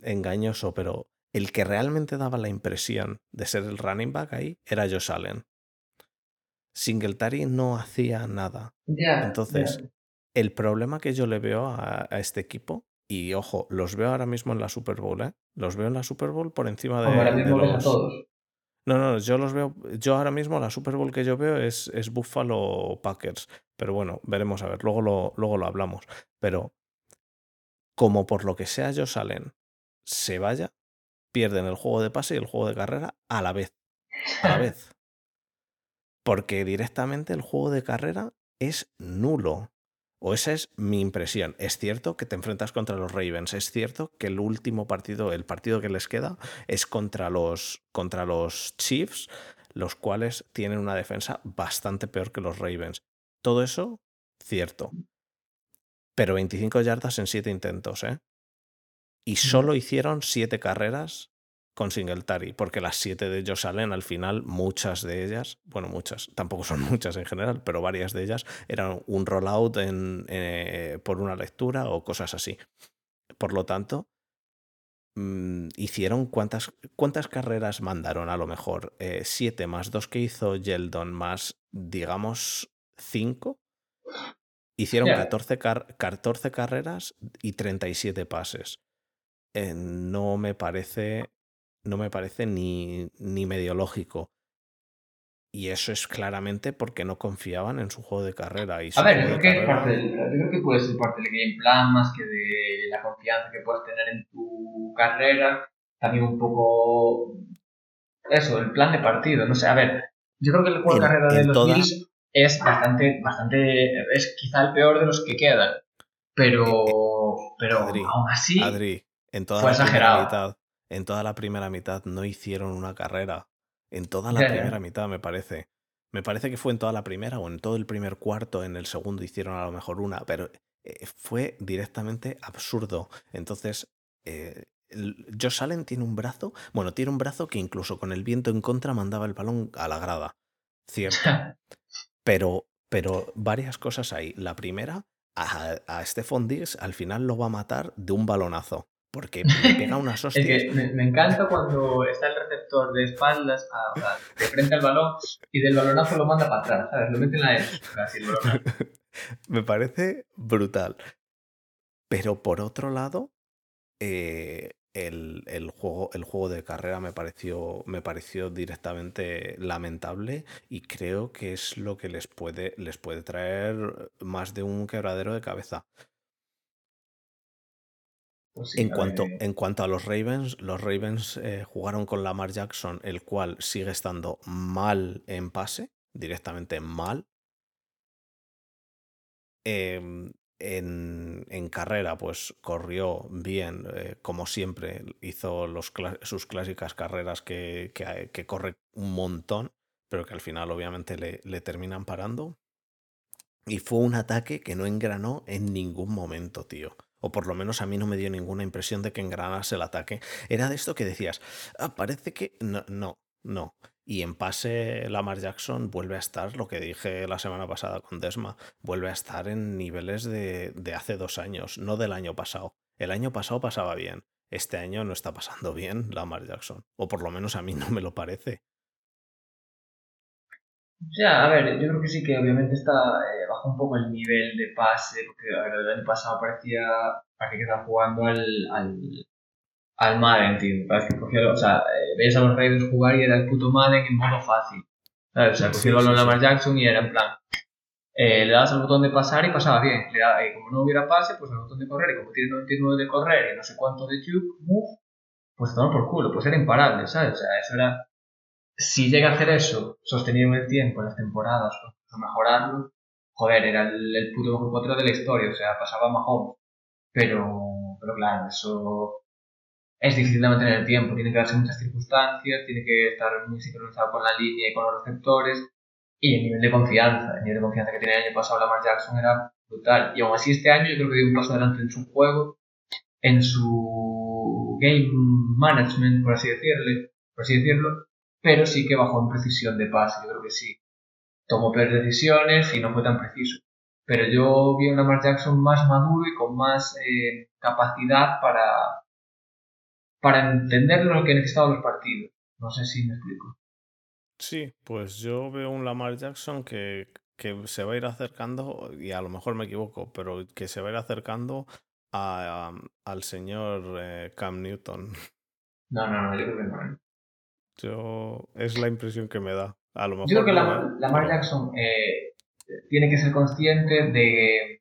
engañoso, pero el que realmente daba la impresión de ser el running back ahí era Josh Allen. Singletary no hacía nada. Entonces, el problema que yo le veo a, este equipo, y ojo, los veo ahora mismo en la Super Bowl, ¿eh? Los veo en la Super Bowl por encima de, los... todos. No, no, yo los veo. Yo ahora mismo la Super Bowl que yo veo es, es Buffalo Packers. Pero bueno, veremos a ver. Luego lo, luego lo hablamos. Pero como por lo que sea yo salen, se vaya, pierden el juego de pase y el juego de carrera a la vez. A la vez. Porque directamente el juego de carrera es nulo. O esa es mi impresión. Es cierto que te enfrentas contra los Ravens. Es cierto que el último partido, el partido que les queda, es contra los, contra los Chiefs, los cuales tienen una defensa bastante peor que los Ravens. Todo eso, cierto. Pero 25 yardas en 7 intentos, ¿eh? Y solo hicieron 7 carreras con Singletary, porque las siete de ellos salen al final, muchas de ellas, bueno, muchas, tampoco son muchas en general, pero varias de ellas eran un rollout en, eh, por una lectura o cosas así. Por lo tanto, mm, hicieron cuántas, cuántas carreras mandaron a lo mejor, eh, siete más dos que hizo Yeldon más, digamos, cinco. Hicieron 14, 14, carreras y 37 pases. Eh, no me parece no me parece ni, ni medio lógico. Y eso es claramente porque no confiaban en su juego de carrera. Y a ver, yo creo, que parte yo creo que puede ser parte del game plan más que de la confianza que puedes tener en tu carrera. También un poco eso, el plan de partido. No sé, a ver, yo creo que el juego de carrera de los Bills es bastante, bastante, es quizá el peor de los que quedan. Pero, pero aún así, Adri, en toda fue exagerado en toda la primera mitad no hicieron una carrera. En toda la primera mitad, me parece. Me parece que fue en toda la primera o en todo el primer cuarto, en el segundo hicieron a lo mejor una, pero eh, fue directamente absurdo. Entonces, eh, Josh Allen tiene un brazo, bueno, tiene un brazo que incluso con el viento en contra mandaba el balón a la grada. Cierto. pero, pero varias cosas hay. La primera, a, a Stephon Diggs al final lo va a matar de un balonazo porque me pega unas hostias. es que me, encanta cuando está el receptor de espaldas, de frente al balón, y del balonazo lo manda para atrás, ¿sabes? Lo mete en la así el me parece brutal. Pero por otro lado, eh, el, el, juego, el juego de carrera me pareció, me pareció directamente lamentable y creo que es lo que les puede, les puede traer más de un quebradero de cabeza. Pues en, cuanto, en cuanto a los Ravens, los Ravens eh, jugaron con Lamar Jackson, el cual sigue estando mal en pase, directamente mal. Em, en, en, carrera, pues corrió bien, eh, como siempre, hizo los, sus clásicas carreras que, que, que, corre un montón, pero que al final obviamente le, le terminan parando. Y fue un ataque que no engranó en ningún momento, tío o por lo menos a mí no me dio ninguna impresión de que engranase el ataque. Era de esto que decías, ah, parece que no, no, no. Y en pase, Lamar Jackson vuelve a estar, lo que dije la semana pasada con Desma, vuelve a estar en niveles de, de hace dos años, no del año pasado. El año pasado pasaba bien. Este año no está pasando bien Lamar Jackson. O por lo menos a mí no me lo parece. Ya, a ver, yo creo que sí que obviamente está eh, bajo un poco el nivel de pase, porque a ver, el año pasado parecía, parecía que estaba jugando al, al, al Madden, tío. Parece que cogía, o sea, eh, veías a los Raiders jugar y era el puto Madden en modo fácil. ¿sabes? O sea, cogía el balón a Lamar Jackson y era en plan, eh, le dabas al botón de pasar y pasaba bien. Le daba, y como no hubiera pase, pues al botón de correr, y como tiene 99 de correr y no sé cuánto de juke, pues tomar por culo, pues era imparable, ¿sabes? O sea, eso era si llega a hacer eso sostenido en el tiempo, en las temporadas, o mejorarlo, joder, era el, el puto mejor de la historia, o sea, pasaba mejor. Pero, pero claro, eso es difícil de mantener el tiempo, tiene que darse muchas circunstancias, tiene que estar muy sincronizado con la línea y con los receptores, y el nivel de confianza, el nivel de confianza que tenía el año pasado Lamar Jackson era brutal. Y aún así este año yo creo que dio un paso adelante en su juego, en su game management, por así decirle, por así decirlo, pero sí que bajó en precisión de pase, yo creo que sí. Tomó peores decisiones y no fue tan preciso. Pero yo vi a un Lamar Jackson más maduro y con más eh, capacidad para, para entender lo que necesitaban los partidos. No sé si me explico. Sí, pues yo veo un Lamar Jackson que, se va a ir acercando, y a lo mejor me equivoco, pero que se va a ir acercando al señor eh, Cam Newton. No, no, no, yo creo que no. Yo, es la impresión que me da. A lo mejor yo creo que Lamar, Jackson eh, tiene que ser consciente de,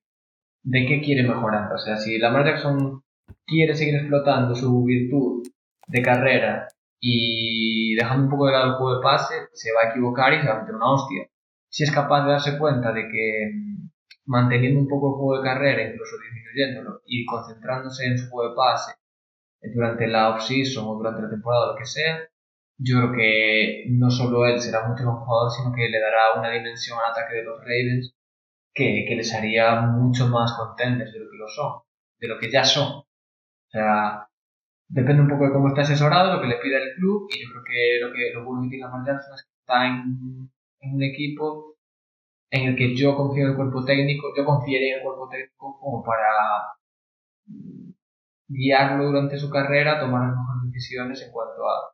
de qué quiere mejorar. O sea, si Lamar Jackson quiere seguir explotando su virtud de carrera y dejando un poco de lado el juego de pase, se va a equivocar y se va a meter una hostia. Si es capaz de darse cuenta de que mm, manteniendo un poco el juego de carrera, incluso disminuyéndolo, y concentrándose en su juego de pase durante la off-season o durante la temporada, o lo que sea, yo creo que no solo él será mucho mejor jugador, sino que le dará una dimensión al ataque de los Ravens que, que les haría mucho más contentes de lo que lo son, de lo que ya son. O sea, depende un poco de cómo está asesorado, lo que le pida el club, y yo creo que lo que lo bueno que tiene Lamar Jackson es que está en, un equipo en el que yo confío en el cuerpo técnico, yo confiaré en el cuerpo técnico como para guiarlo durante su carrera, tomar las mejores decisiones en cuanto a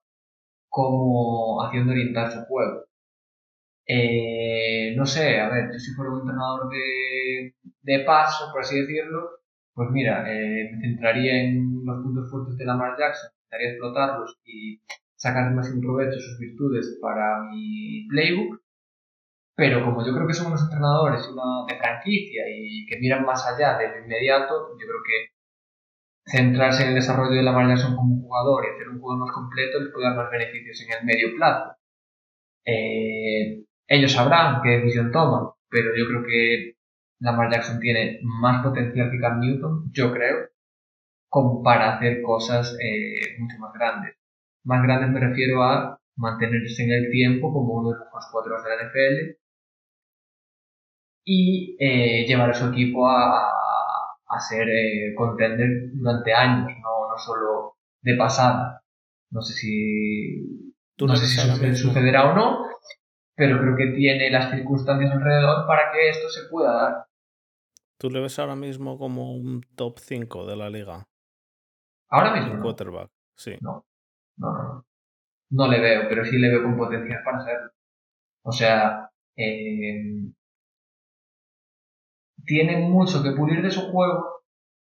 cómo haciendo orientar su juego. Eh, no sé, a ver, yo si fuera un entrenador de, de paso, por así decirlo, pues mira, eh, me centraría en los puntos fuertes de Lamar Jackson, intentaría explotarlos y sacar más provecho sus virtudes para mi playbook. Pero como yo creo que son unos entrenadores una de franquicia y que miran más allá del inmediato, yo creo que centrarse en el desarrollo de Lamar Jackson como jugador y hacer un juego más completo les puede dar más beneficios en el medio plazo. Eh, ellos sabrán qué decisión toman, pero yo creo que Lamar Jackson tiene más potencial que Cam Newton, yo creo, como para hacer cosas eh, mucho más grandes. Más grandes me refiero a mantenerse en el tiempo como uno de los mejores cuatro de la NFL y eh, llevar a su equipo a, a ser eh, contender durante años, no, no solo de pasada. No sé si, no sé si sucederá o no, pero creo que tiene las circunstancias alrededor para que esto se pueda dar. ¿Tú le ves ahora mismo como un top 5 de la liga? Ahora mismo. Un quarterback, sí. No, no, no. No le veo, pero sí le veo con potencial para serlo. O sea, eh, tiene mucho que pulir de su juego,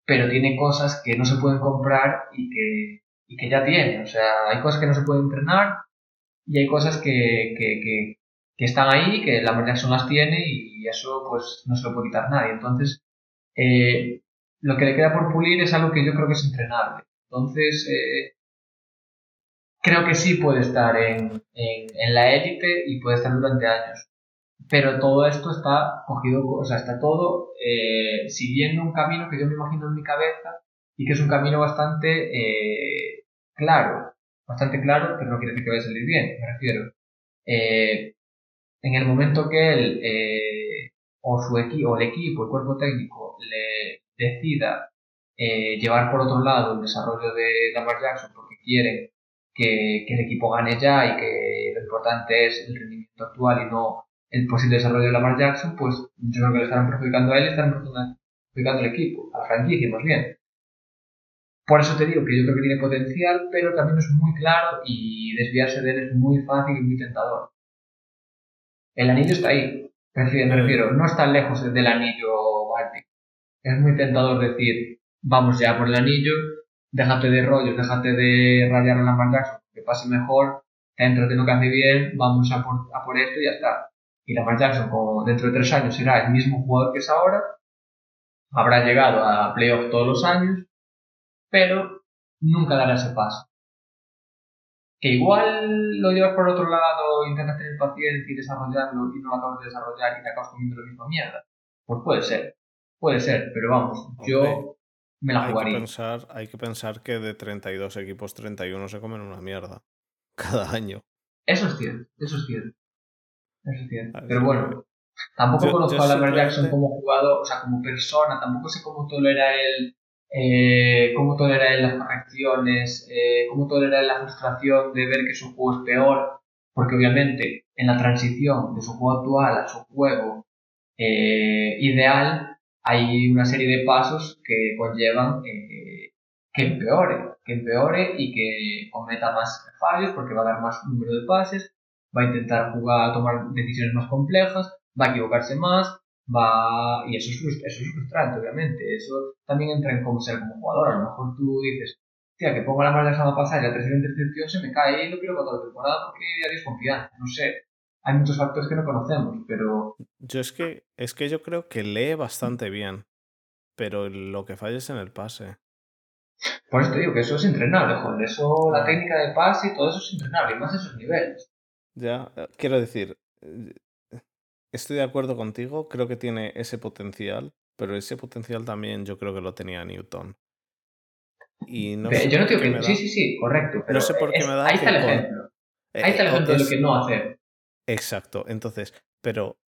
pero tiene cosas que no se pueden comprar y que, y que ya tiene. O sea, hay cosas que no se pueden entrenar y hay cosas que, que, que, están ahí, que la Jackson las tiene y eso pues no se lo puede quitar nadie. Entonces, eh, lo que le queda por pulir es algo que yo creo que es entrenable. Entonces, eh, creo que sí puede estar en, en, la élite y puede estar durante años. Pero todo esto está cogido, o sea, está todo eh, siguiendo un camino que yo me imagino en mi cabeza y que es un camino bastante claro. Bastante claro, pero no quiere decir que vaya a salir bien, me refiero en el momento que él eh, o su o el equipo, el cuerpo técnico le decida eh, llevar por otro lado el desarrollo de Lamar Jackson porque quiere que, el equipo gane ya y que lo importante es el rendimiento actual y no el posible desarrollo de Lamar Jackson, pues yo creo que le estarán perjudicando a él y estarán perjudicando al equipo, a la franquicia más bien. Por eso te digo que yo creo que tiene potencial, pero también es muy claro y desviarse de él es muy fácil y muy tentador. El anillo está ahí. Me refiero, no está lejos del anillo báltico. Es muy tentador decir, vamos ya por el anillo, déjate de rollos, déjate de rayar a la Jackson, que pase mejor, céntrate en lo que hace bien, vamos a por, a por esto y ya está. Y Lamar Jackson, como dentro de tres años será el mismo jugador que es ahora, habrá llegado a playoff todos los años, pero nunca dará ese paso que igual lo llevas por otro lado, intentas tener paciencia y desarrollarlo y no lo acabas de desarrollar y te acabas comiendo la misma mierda. Pues puede ser, puede ser, pero vamos, yo me la jugaría. Hay que, pensar, hay que pensar que de 32 equipos, 31 se comen una mierda cada año. Eso es cierto, eso es cierto. Eso es cierto. pero bueno, tampoco conozco a Lamar Jackson como jugador, o sea, como persona, tampoco sé cómo tolera él eh, cómo tolera las correcciones, eh, cómo tolera la frustración de ver que su juego es peor, porque obviamente en la transición de su juego actual a su juego eh, ideal hay una serie de pasos que conllevan eh, que empeore, que empeore y que cometa más fallos porque va a dar más número de pases, va a intentar jugar, tomar decisiones más complejas, va a equivocarse más, va y eso es, eso es frustrante obviamente, eso también entra en cómo ser como jugador, a lo mejor tú dices, tía, que pongo la mano de la semana pasada y la tercera intercepción se me cae y no quiero para toda la temporada porque hay desconfianza, no sé, hay muchos factores que no conocemos, pero... Yo es que, es que yo creo que lee bastante bien, pero lo que falla es en el pase. Por eso te digo que eso es entrenable, joder. Eso, la técnica de pase y todo eso es entrenable, y más esos niveles. Ya, eh, quiero decir, eh, estoy de acuerdo contigo, creo que tiene ese potencial, pero ese potencial también yo creo que lo tenía Newton. Y no yo no digo que. Sí, sí, sí, correcto. Pero no sé por qué me da. Ahí está el ejemplo. Ahí está el ejemplo de lo que no hacer. Exacto. Entonces, pero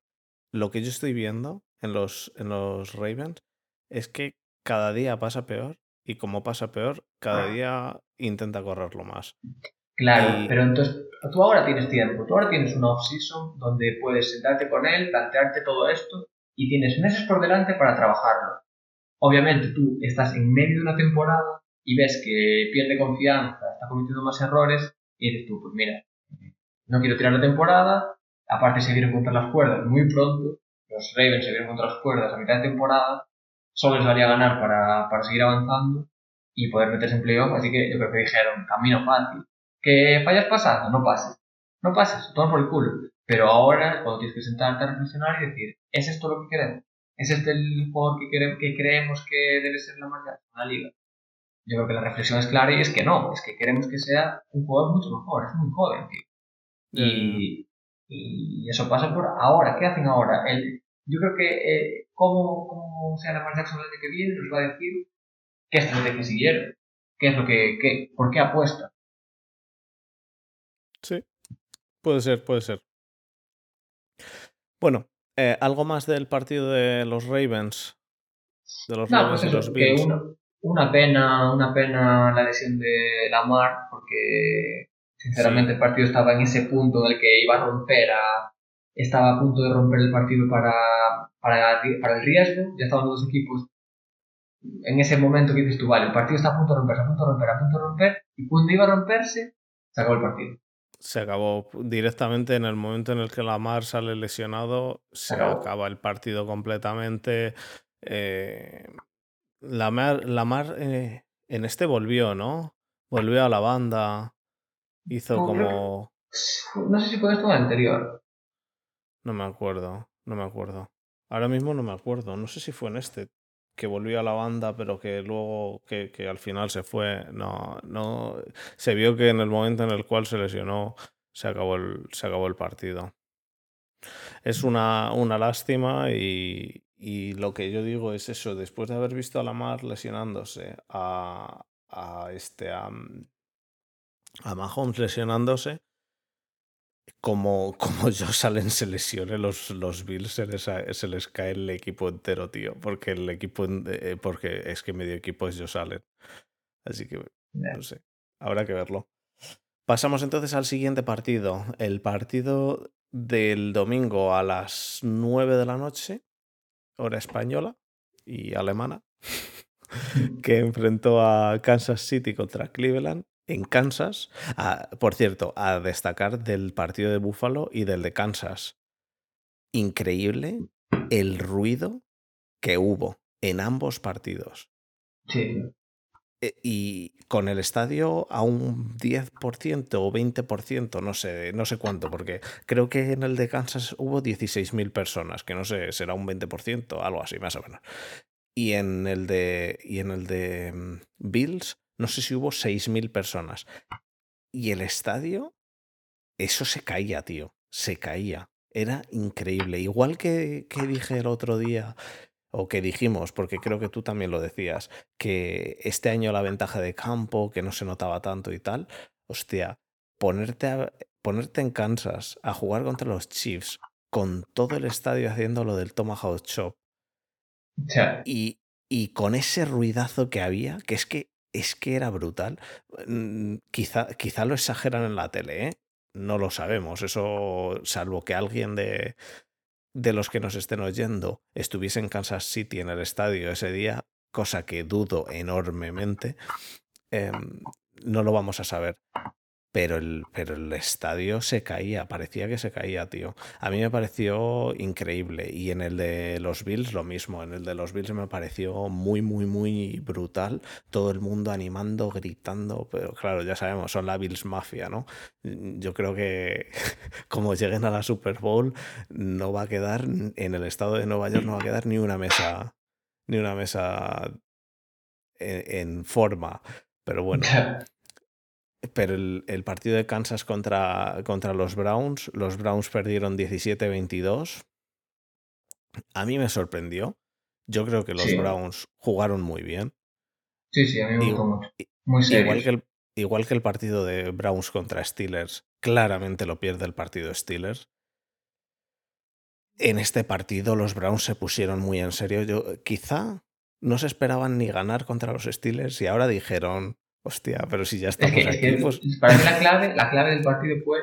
lo que yo estoy viendo en los, en los Ravens es que cada día pasa peor y como pasa peor, cada día intenta correrlo más. Claro, pero entonces tú ahora tienes tiempo, tú ahora tienes una off-season donde puedes sentarte con él, plantearte todo esto y tienes meses por delante para trabajarlo. Obviamente tú estás en medio de una temporada y ves que pierde confianza, está cometiendo más errores y dices tú, pues mira, no quiero tirar la temporada, aparte se vieron contra las cuerdas muy pronto, los Ravens se vieron contra las cuerdas a mitad de temporada, solo les valía ganar para, para seguir avanzando y poder meterse en playoff, así que yo creo que dijeron, camino fácil, que fallas pasando, no pases, no pases, todo por el culo, pero ahora cuando tienes que sentarte a reflexionar y decir, ¿es esto lo que queremos? ¿Es este el jugador que, que creemos que debe ser la marca de la liga? Yo creo que la reflexión es clara y es que no, es que queremos que sea un jugador mucho mejor, es muy joven, Y, y, eso pasa por ahora. ¿Qué hacen ahora? El, yo creo que eh, cómo, cómo sea la Jackson el año que viene nos va a decir qué estrategia siguieron, qué es lo que, qué, por qué apuesta. Sí, puede ser, puede ser. Bueno, eh, algo más del partido de los Ravens. De los Ravens pues y los Bills una pena, una pena la lesión de Lamar, porque sinceramente el partido estaba en ese punto en el que iba a romper a, estaba a punto de romper el partido para, para, para el riesgo, ya estaban los dos equipos en ese momento que dices tú, vale, el partido está a punto de romperse, a punto de romper, a punto de romper, y cuando iba a romperse, se acabó el partido. Se acabó directamente en el momento en el que Lamar sale lesionado, se, acaba el partido completamente. Eh, la Mar, la Mar eh, en este volvió, ¿no? Volvió a la banda. Hizo como. No sé si fue esto el anterior. No me acuerdo, no me acuerdo. Ahora mismo no me acuerdo. No sé si fue en este que volvió a la banda, pero que luego, que, que, al final se fue. No, no. Se vio que en el momento en el cual se lesionó, se acabó el, se acabó el partido. Es una, una lástima y, y lo que yo digo es eso, después de haber visto a Lamar lesionándose, a, a este, a, a Mahomes lesionándose, como, como Josh Allen se lesione, los, los Bills se les, se les cae el equipo entero, tío. Porque el equipo, eh, porque es que medio equipo es Josh Allen. Así que, no sé, habrá que verlo. Pasamos entonces al siguiente partido. El partido del domingo a las 9 de la noche hora española y alemana, que enfrentó a Kansas City contra Cleveland en Kansas. Ah, por cierto, a destacar del partido de Buffalo y del de Kansas. Increíble el ruido que hubo en ambos partidos. Sí. Eh, y con el estadio a un 10% o 20%, no sé, no sé cuánto, porque creo que en el de Kansas hubo 16.000 personas, que no sé, será un 20%, algo así, más o menos. Y en el de, y en el de mm, Bills, no sé si hubo 6.000 personas. Y el estadio, eso se caía, tío, se caía. Era increíble. Igual que, que dije el otro día o que dijimos, porque creo que tú también lo decías, que este año la ventaja de campo, que no se notaba tanto y tal, hostia, ponerte, ponerte en Kansas a jugar contra los Chiefs con todo el estadio haciendo lo del Tomahawk Chop y, y con ese ruidazo que había, que es que es que era brutal. Mm, quizá, quizá lo exageran en la tele, ¿eh? no lo sabemos. Eso, salvo que alguien de, de los que nos estén oyendo estuviese en Kansas City en el estadio ese día, cosa que dudo enormemente, em, no lo vamos a saber. Pero el, pero el estadio se caía, parecía que se caía, tío. A mí me pareció increíble. Y en el de los Bills lo mismo. En el de los Bills me pareció muy, muy, muy brutal. Todo el mundo animando, gritando. Pero claro, ya sabemos, son la Bills Mafia, ¿no? Yo creo que como lleguen a la Super Bowl, no va a quedar, en el estado de Nueva York no va a quedar ni una mesa, ni una mesa en, en forma. Pero bueno. Pero el, el, partido de Kansas contra, contra los Browns, los Browns perdieron 17-22. A mí me sorprendió. Yo creo que los Sí. Browns jugaron muy bien. Sí, sí, a mí me gustó mucho. Muy Igual serio. que, el, igual que el partido de Browns contra Steelers, claramente lo pierde el partido Steelers. En este partido los Browns se pusieron muy en serio. Yo, quizá no se esperaban ni ganar contra los Steelers y ahora dijeron, hostia, pero si ya Es estamos es aquí, que pues para mí la clave, la clave del partido fue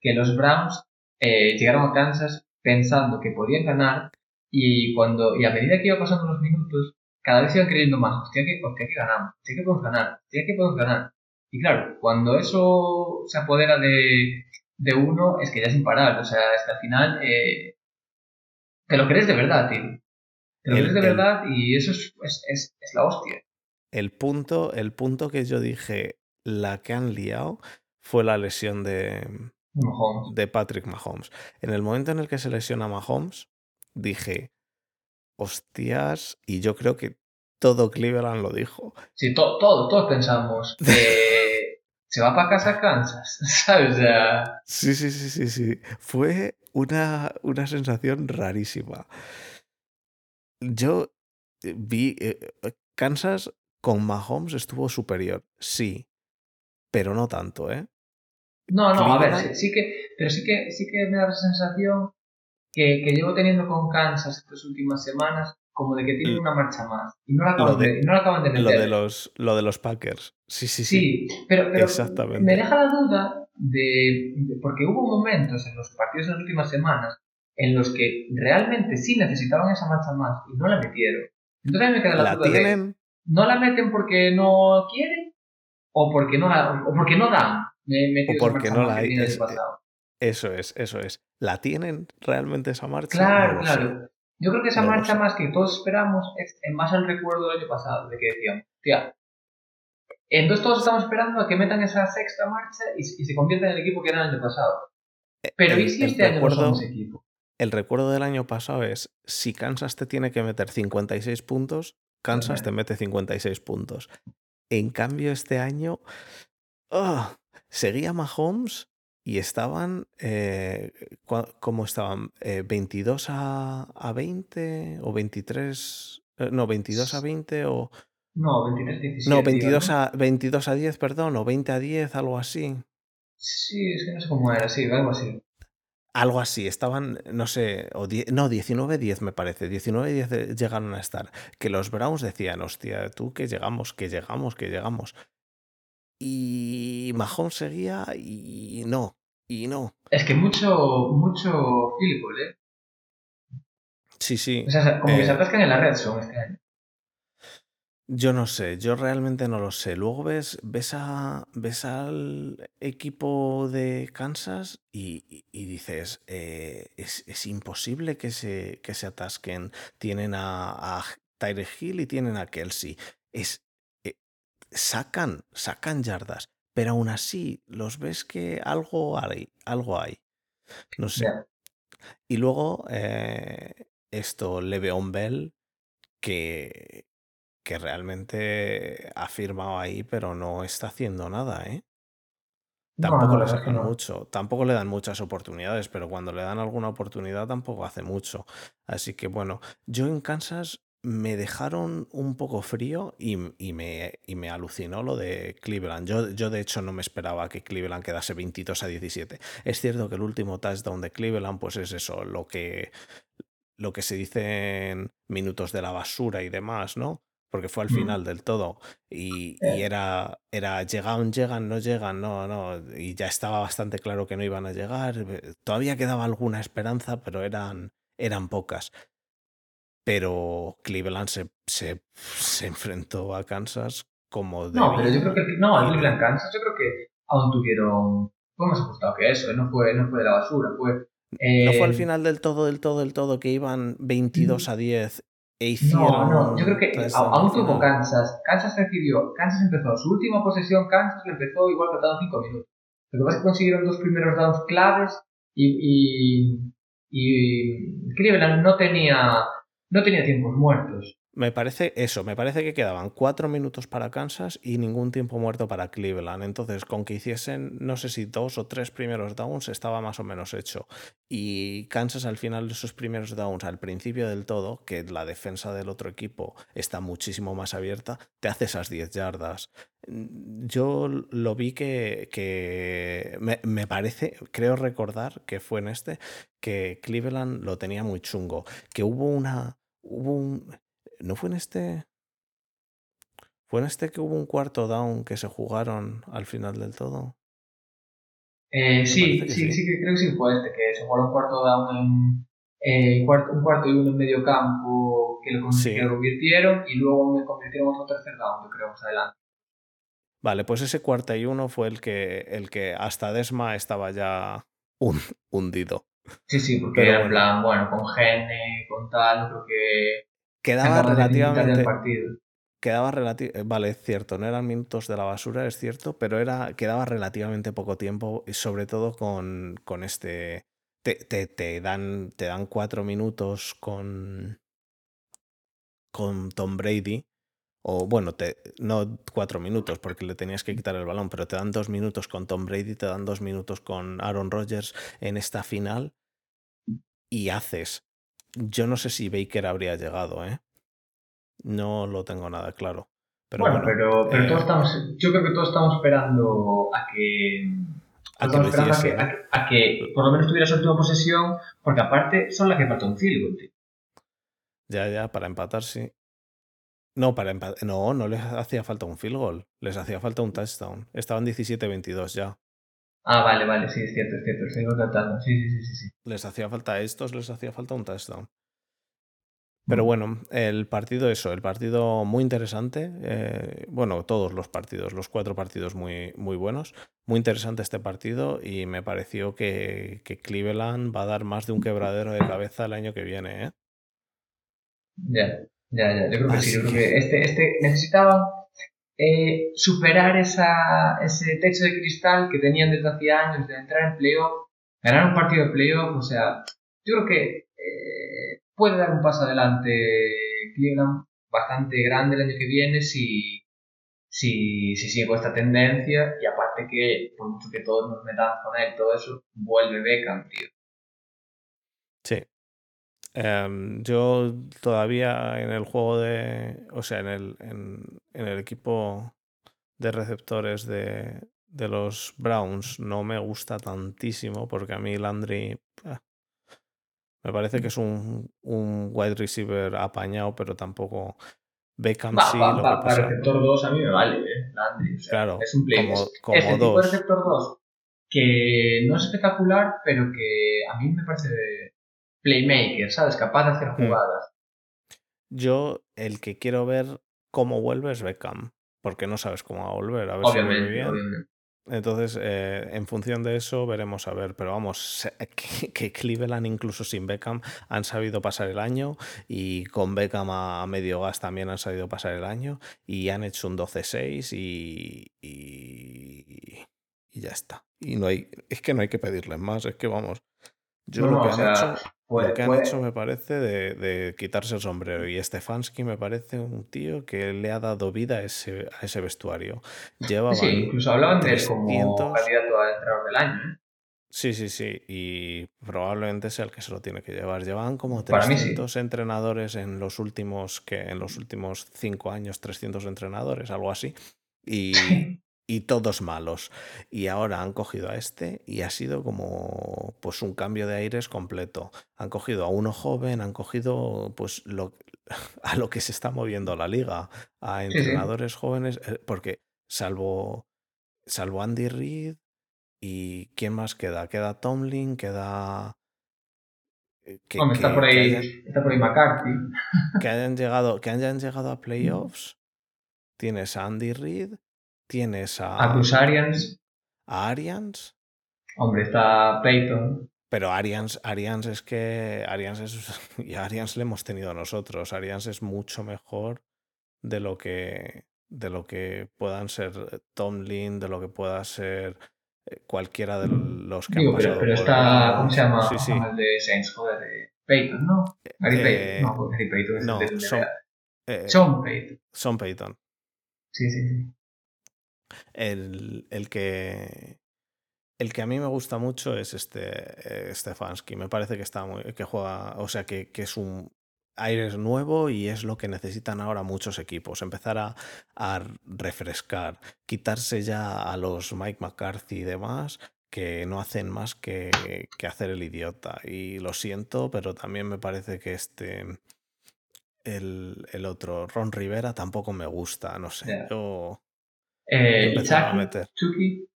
que los Browns eh, llegaron a Kansas pensando que podían ganar y cuando y a medida que iba pasando los minutos cada vez iban creyendo más hostia que, hostia que ganamos hostia que podemos ganar hostia que podemos ganar y claro cuando eso se apodera de, de uno es que ya es imparable o sea es que al final eh, te lo crees de verdad tío. Te lo El- crees de el- verdad y eso es, es, es, es la hostia el punto, el punto que yo dije, la que han liado, fue la lesión de, Mahomes. de Patrick Mahomes. En el momento en el que se lesiona Mahomes, dije, hostias, y yo creo que todo Cleveland lo dijo. Sí, to- todo, todos pensamos se va para casa Kansas, ¿sabes? Sea, Sí, sí, sí, sí, sí. Fue una, una sensación rarísima. Yo eh, vi eh, eh, Kansas con Mahomes estuvo superior, sí, pero no tanto, ¿eh? no, no, a ver, sí, sí que, pero sí que, sí que me da la sensación que, que llevo teniendo con Kansas estas últimas semanas como de que tienen L- una marcha más y no la lo acaban, de- de, no la acaban de Lo meter. de los, lo de los Packers. Sí, sí, sí. Sí, pero, pero Exactamente. me deja la duda de, de- porque hubo momentos en los partidos en las últimas semanas en los que realmente sí necesitaban esa marcha más y no la metieron. Entonces a mí me queda la, La duda de tienen, no la meten porque no quieren o porque no la, o porque no dan me, esa porque no más la hay, el es- pasado. eso es, eso es. ¿La tienen realmente esa marcha? claro No lo sé. claro yo creo que esa No marcha más que todos esperamos es base al recuerdo del año pasado de que decían tía entonces todos estamos esperando a que metan esa sexta marcha y, y se conviertan en el equipo que era el año pasado pero el- ¿y si el este año no somos equipo? El recuerdo del año pasado es, si Kansas te tiene que meter 56 puntos, Kansas te mete 56 puntos. En cambio, este año, ¡ah! seguía Mahomes y estaban, eh, ¿cómo estaban? Eh, 22 a, a 20 o 23, eh, no, 22 a 20 o... no 23 17 No, tío, 22 ¿no? a, 22 a 10, perdón, o 20 a 10, algo así. sí es que no sé cómo era sí algo así Algo así, estaban, no sé, o die- no, 19-10 me parece, 19-10 de- llegaron a estar. Que los Browns decían, hostia, tú que llegamos, que llegamos, que llegamos. Y Mahomes seguía y no, y no. es que mucho mucho field ¿eh? Sí, sí, o sea como que se eh, atascan en la red son este año yo no sé, yo realmente no lo sé. Luego ves, ves, a, ves al equipo de Kansas y, y- y dices, eh, es, es imposible que se, que se atasquen. Tienen a, a Tyreek Hill y tienen a Kelsey. Es, eh, sacan, sacan yardas, pero aún así los ves que algo hay, algo hay. No sé. Y luego eh, esto, Le'Veon Bell, que, que realmente ha firmado ahí, pero no está haciendo nada, ¿eh? Tampoco no, le sacan no. mucho, tampoco le dan muchas oportunidades, pero cuando le dan alguna oportunidad tampoco hace mucho. Así que bueno, yo en Kansas me dejaron un poco frío y, y me, y me alucinó lo de Cleveland. Yo, yo de hecho no me esperaba que Cleveland quedase 22 a 17. Es cierto que el último touchdown de Cleveland pues es eso, lo que, lo que se dice en minutos de la basura y demás, ¿no? Porque fue al final del todo. Y, y Eh, era, era llegan, llegan, no llegan, no, no. Y ya estaba bastante claro que no iban a llegar. eh, Todavía quedaba alguna esperanza, pero eran, eran pocas. Pero Cleveland se, se, se enfrentó a Kansas como no, pero yo creo que no, el y Cleveland lo- Kansas, yo creo que aún tuvieron. Fue más ajustado que eso, ¿eh? no fue, no fue de la basura, fue. No fue al eh, final del todo, del todo, del todo que iban 22 a 10 e No, hicieron no, yo creo que a- aún final. Kansas. Kansas recibió, Kansas empezó su última posesión, Kansas lo empezó igual faltaban 5 minutos. Lo que pasa es que consiguieron dos primeros downs claves y, y, y Cleveland no tenía, no tenía tiempos muertos. Me parece eso, me parece que quedaban cuatro minutos para Kansas y ningún tiempo muerto para Cleveland. Entonces, con que hiciesen, no sé si dos o tres primeros downs, estaba más o menos hecho. Y Kansas al final de esos primeros downs, al principio del todo, que la defensa del otro equipo está muchísimo más abierta, te hace esas 10 yardas. Yo lo vi que, que me, me parece, creo recordar que fue en este, que Cleveland lo tenía muy chungo, que hubo una... Hubo un, ¿No fue en este? ¿Fue en este que hubo un cuarto down que se jugaron al final del todo? Eh, sí, sí, sí. sí, que creo que sí fue este, que se jugó un cuarto down en eh, cuarto, un cuarto y uno en medio campo que lo, con- Sí. que lo convirtieron y luego me convirtieron otro tercer down, yo creo, más adelante. Vale, pues ese cuarto y uno fue el que, el que hasta Desma estaba ya hun- hundido. Sí, sí, porque Pero era en bueno. plan, bueno, con Gene, con tal, creo que Quedaba relativamente. Quedaba relativamente. Vale, es cierto, no eran minutos de la basura, es cierto, pero era, quedaba relativamente poco tiempo, y sobre todo con, con este. Te, te, te dan, te dan cuatro minutos con. con Tom Brady. O bueno, te, no cuatro minutos porque le tenías que quitar el balón, pero te dan dos minutos con Tom Brady, te dan dos minutos con Aaron Rodgers en esta final y haces. Yo no sé si Baker habría llegado, ¿eh? No lo tengo nada claro. Pero bueno, bueno, pero, pero eh, todos estamos, yo creo que todos estamos esperando a que, a esperando a que, a, que- a que por lo menos tuviera su última posesión, porque aparte son las que falta un field goal, tío. Ya, ya, para empatar, sí. No, para empatar. No, no les hacía falta un field goal. Les hacía falta un touchdown. Estaban 17-22 ya. Ah, vale, vale, sí, es cierto, es cierto, estoy tratando. Sí, sí, sí, sí, sí. Les hacía falta a estos, les hacía falta un touchdown. Pero bueno, el partido, eso, el partido muy interesante. eh, bueno, todos los partidos, los cuatro partidos muy, muy buenos. Muy interesante este partido y me pareció que, que Cleveland va a dar más de un quebradero de cabeza el año que viene. ¿eh? Ya, ya, ya. Yo creo que sí, yo creo que- que este, este necesitaban eh, superar esa, ese techo de cristal que tenían desde hacía años de entrar en playoff, ganar un partido de playoff, o sea, yo creo que eh, puede dar un paso adelante Cleveland bastante grande el año que viene si, si, si sigue con esta tendencia y aparte que por mucho que todos nos metamos con él todo eso, vuelve Beckham, tío. Sí. Em, yo todavía en el juego de. O sea, en el, en, en el equipo de receptores de, de los Browns no me gusta tantísimo porque a mí Landry. eh, me parece que es un, un wide receiver apañado, pero tampoco. Beckham Va, sí, va, lo va, que para receptor 2 a mí me vale, eh, Landry, o sea, Claro, es un play. como, como es el tipo de dos. receptor 2 que no es espectacular, pero que a mí me parece playmaker, ¿sabes? Capaz de hacer Mm. jugadas. Yo, el que quiero ver cómo vuelve es Beckham, porque no sabes cómo va a volver, a ver si vuelve Obviamente, bien. obviamente. Entonces, eh, en función de eso, veremos a ver. Pero vamos, que, que Cleveland, incluso sin Beckham, han sabido pasar el año. Y con Beckham a, a medio gas también han sabido pasar el año. Y han hecho un 12-6 y, y, y ya está. Y no hay, es que no hay que pedirles más. Es que vamos. Yo No, lo que han sea, hecho. puede- lo que han hecho me parece de, de quitarse el sombrero. Y Stefanski me parece un tío que le ha dado vida a ese, a ese vestuario. Llevaban Sí, incluso hablaban de él como 300. candidato a entrenador del año. ¿eh? Sí, sí, sí. Y probablemente sea el que se lo tiene que llevar. Llevaban como Para mí sí. 300 entrenadores en los últimos, que en los últimos cinco años, 300 entrenadores, algo así. Y, y todos malos. Y ahora han cogido a este y ha sido como pues un cambio de aires completo. Han cogido a uno joven, han cogido pues lo, a lo que se está moviendo la liga, a entrenadores jóvenes, eh, porque salvo, salvo Andy Reid y ¿quién más queda? Queda Tomlin, queda... eh, Que, Hombre, está por que ahí, hayan- está por ahí McCarthy. que hayan llegado, que hayan llegado a playoffs, tienes a Andy Reid, tienes a, A Bruce Arians. a Arians, Hombre, está Peyton. pero Arians, Arians es que Arians es y a Arians le hemos tenido nosotros. Arians es mucho mejor de lo que de lo que puedan ser Tomlin, de lo que pueda ser eh, cualquiera de los que Digo, han pero, pasado pero por está. ¿cómo se llama? Sí, sí. El de Saints, joder, eh, Peyton, ¿no? Gary Eh, Peyton. No, pues Gary Peyton es no, de son-. Eh, Sean Peyton. Son Payton. Sí, sí, sí. El, el que. El que a mí me gusta mucho es este eh, Stefanski. Me parece que está muy. que juega. O sea que, que es un aires nuevo y es lo que necesitan ahora muchos equipos. Empezar a, a refrescar. Quitarse ya a los Mike McCarthy y demás que no hacen más que, que hacer el idiota. Y lo siento, pero también me parece que este. El, el otro, Ron Rivera, tampoco me gusta. No sé. Yo. Eh, Chucky, meter. Chucky.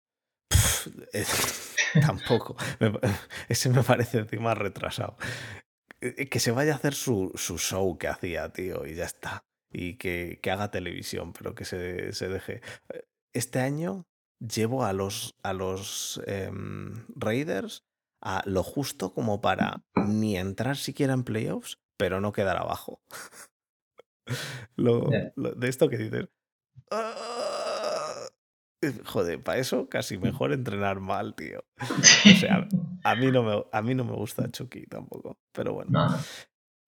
Pff, eh, tampoco. Ese me parece encima retrasado. Eh, Que se vaya a hacer su, su show que hacía, tío, y ya está. Y que, que haga televisión, pero que se, se deje. Eh, Este año llevo a los, a los em, Raiders a lo justo como para ni entrar siquiera en playoffs, pero no quedar abajo. Lo, Ya. lo- de esto que dices. "Ah". Joder, para eso casi mejor entrenar mal, tío. O sea, a mí no me, a mí no me gusta Chucky tampoco. Pero bueno. No, no.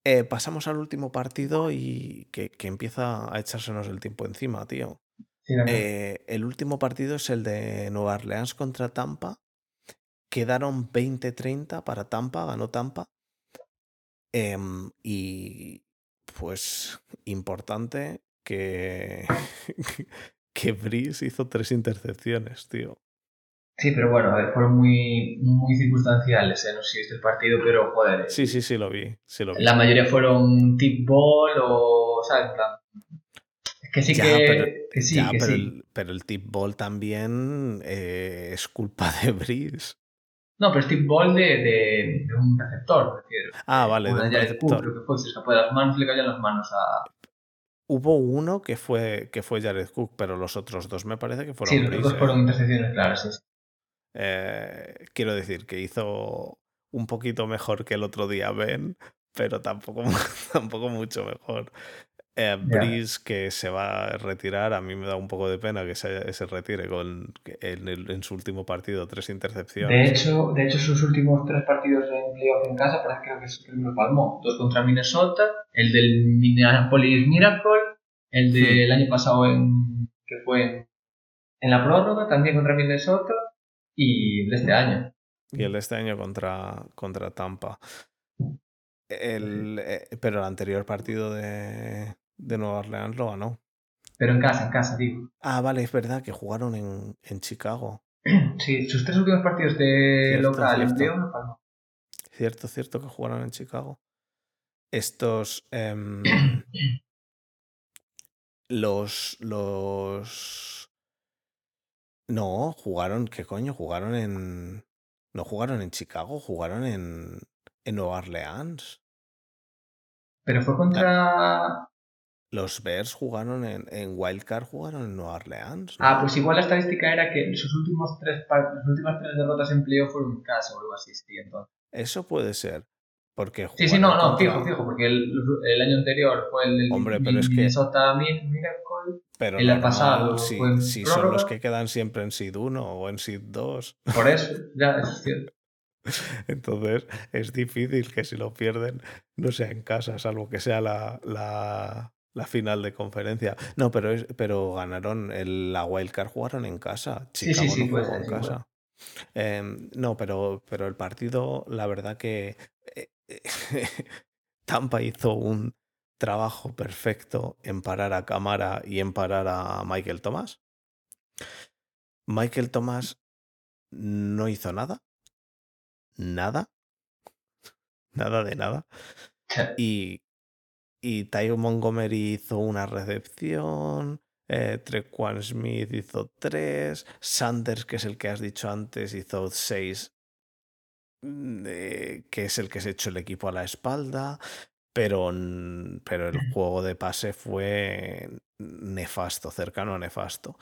Eh, pasamos al último partido y que, que empieza a echársenos el tiempo encima, tío. Sí. Eh, el último partido es el de Nueva Orleans contra Tampa. Quedaron 20-30 para Tampa, ganó Tampa. Em, y pues importante que, que Breeze hizo tres intercepciones, tío. Sí, pero bueno, a ver, fueron muy, muy circunstanciales, ¿eh? No sé si viste el partido, pero joder, Sí, sí, sí lo vi, sí lo vi. la mayoría fueron tip ball o, ¿sabes? En plan, es que sí Ya, que, pero- que sí, Ya, que pero, sí. El, pero el tip ball también eh, es culpa de Breeze. No, pero es tip ball de, de, de un receptor, prefiero. Ah, vale, de un receptor. creo que fue, se escapó de las manos, le cayó en las manos a... Hubo uno que fue, que fue Jared Cook, pero los otros dos me parece que fueron Sí, los dos eh. fueron intercepciones claras, sí. Eh, quiero decir que hizo un poquito mejor que el otro día Ben, pero tampoco, tampoco mucho mejor. Eh, Breeze, que se va a retirar, a mí me da un poco de pena que se, se retire con en, el- en su último partido tres De intercepciones. hecho, de hecho, sus últimos tres partidos en playoff en casa parece que creo que es- creo que lo palmó. Dos contra Minnesota, el del Minneapolis Miracle, el del año pasado en, que fue en, en la prórroga, también contra Minnesota, y el de este año. Y el de este año contra, contra Tampa. El, eh, pero el anterior partido de, de Nueva Orleans lo ganó. Pero en casa, en casa, digo. Ah, vale, es verdad que jugaron en, en Chicago. Sí, sus tres últimos partidos de Cierto, local en cierto. playoff lo palmó. Cierto, cierto que jugaron en Chicago. Estos. em, los. Los. No, jugaron. ¿Qué coño? Jugaron en. No jugaron en Chicago, jugaron en. En Nueva Orleans. Pero fue contra... Los Bears jugaron en. En Wildcard jugaron en Nueva Orleans. ¿no? Ah, pues igual la estadística era que sus últimos tres sus últimas tres derrotas en playoff fueron en casa o algo así, sí, entonces. Eso puede ser. Porque Sí, sí, no, no, contra- fijo, fijo, porque el, el año anterior fue el del Hombre, pero es que- Minnesota Min- Miracle, Pero el normal, pasado si, fue en si son los que quedan siempre en Seed 1 o en Seed 2. por eso, ya, es cierto. Entonces es difícil que si lo pierden no sea en casa, salvo que sea la, la, la final de conferencia. No, pero, es, pero ganaron el, la Wildcard, jugaron en casa. Sí, sí, Chicago sí, no jugó en igual. casa. Em, no, pero, pero el partido, la verdad que eh, Tampa hizo un trabajo perfecto en parar a Camara y en parar a Michael Thomas. Michael Thomas no hizo nada. Nada. Nada de nada. Y, y Ty Montgomery hizo una recepción. Eh, Trequan Smith hizo tres. Sanders, que es el que has dicho antes, hizo seis. Mm, que es el que se echó el equipo a la espalda. Pero, pero el juego de pase fue nefasto, cercano a nefasto.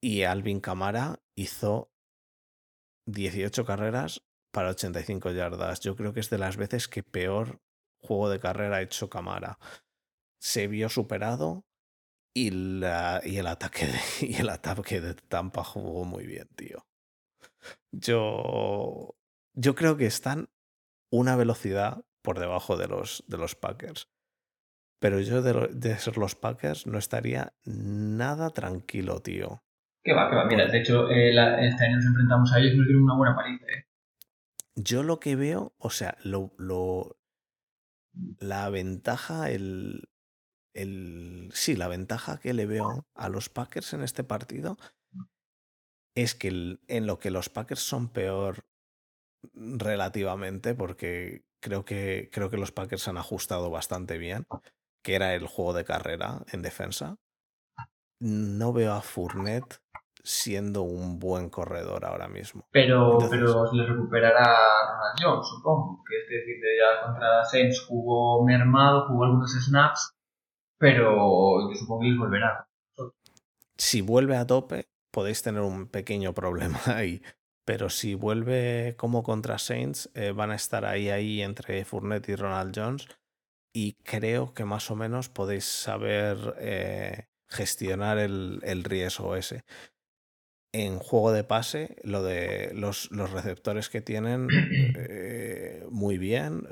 Y Alvin Camara hizo 18 carreras para 85 yardas. Yo creo que es de las veces que peor juego de carrera hecho Camara. Se vio superado y, la, y, el ataque de, y el ataque de Tampa jugó muy bien, tío. Yo, yo creo que están una velocidad por debajo de los, de los Packers. Pero yo de, de, ser los Packers no estaría nada tranquilo, tío. Que va, que va. Mira, de hecho, eh, este año nos enfrentamos a ellos y nos dieron una buena paliza. ¿eh? Yo lo que veo, o sea, lo, lo la ventaja, el, el, sí, la ventaja que le veo a los Packers en este partido es que en lo que los Packers son peor relativamente, porque creo que, creo que los Packers han ajustado bastante bien, que era el juego de carrera en defensa. No veo a Fournette siendo un buen corredor ahora mismo. Pero, Entonces, pero le recuperará Ronald Jones, supongo. Que es decir, ya contra Saints jugó mermado, jugó algunos snaps, pero yo supongo que les volverá. Si vuelve a tope, podéis tener un pequeño problema ahí. Pero si vuelve como contra Saints, eh, van a estar ahí, ahí entre Fournette y Ronald Jones. Y creo que más o menos podéis saber eh, gestionar el, el riesgo ese en juego de pase, lo de los, los receptores que tienen, eh, muy bien.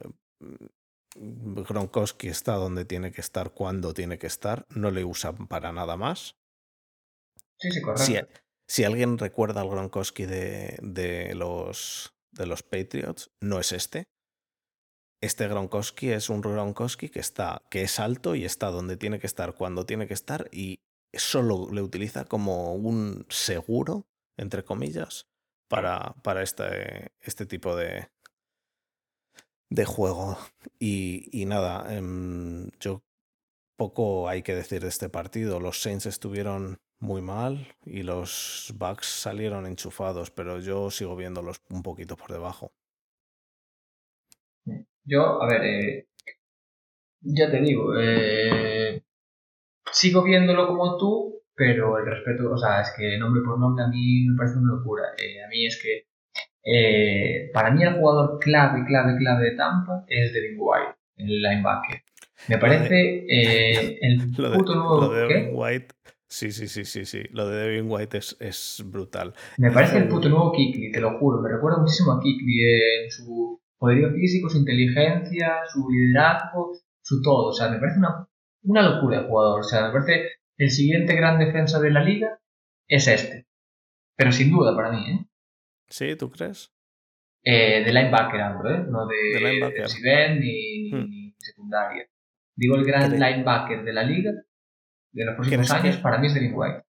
Gronkowski está donde tiene que estar, cuando tiene que estar. No le usan para nada más. Sí, sí, correcto. Si, si alguien recuerda al Gronkowski de, de, los, de los Patriots, no es este. Este Gronkowski es un Gronkowski que está, que es alto y está donde tiene que estar, cuando tiene que estar, y solo le utiliza como un seguro, entre comillas, para, para este, este tipo de, de juego. Y, y nada, eh, yo poco hay que decir de este partido. Los Saints estuvieron muy mal y los Bucks salieron enchufados, pero yo sigo viéndolos un poquito por debajo. Yo, a ver, eh, ya te digo, eh, sigo viéndolo como tú, pero el respeto, o sea, es que nombre por nombre a mí me parece una locura. Eh, a mí es que, eh, para mí el jugador clave, clave, clave de Tampa es Devin White, el linebacker. Me parece eh, el puto nuevo... Lo de Devin White... Sí, sí, sí, sí, sí. Lo de Devin White es, es brutal. Me parece el puto nuevo Kikli, te lo juro. Me recuerda muchísimo a Kikli en su poderío físico, su inteligencia, su liderazgo, su todo. O sea, me parece una una locura de jugador. O sea, me parece el siguiente gran defensa de la liga es este. Pero sin duda para mí, ¿eh? Sí, ¿tú crees? Eh, de linebacker hablo, ¿eh? No de, de ni, hmm. ni, secundaria. Digo el gran linebacker de la liga de los próximos años para mí es Devin White.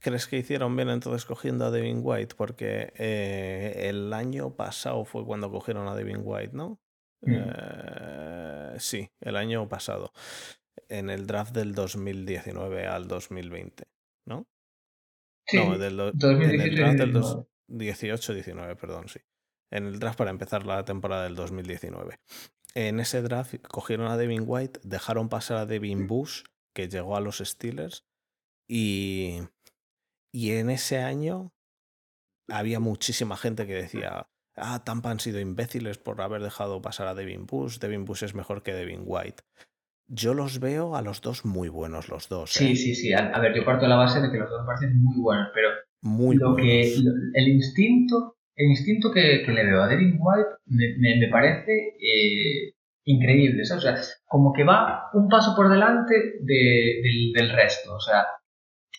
¿Crees que hicieron bien entonces cogiendo a Devin White? Porque eh, el año pasado fue cuando cogieron a Devin White, ¿no? Hmm. Eh, sí, el año pasado en el draft del 2019 al 2020, ¿no? Sí, no, del en el draft del 18-19, perdón, sí. En el draft para empezar la temporada del 2019. En ese draft cogieron a Devin White, dejaron pasar a Devin Bush, que llegó a los Steelers, y, y en ese año había muchísima gente que decía, ah, Tampa han sido imbéciles por haber dejado pasar a Devin Bush, Devin Bush es mejor que Devin White. Yo los veo a los dos muy buenos, los dos. Sí, ¿eh? sí, sí. A, ver, yo parto de la base de que los dos me parecen muy buenos, pero muy lo buenos. que el instinto, el instinto que, que, le veo a Devin White me, me, me parece eh, increíble, ¿sabes? O sea, como que va un paso por delante de, del, del, resto. O sea,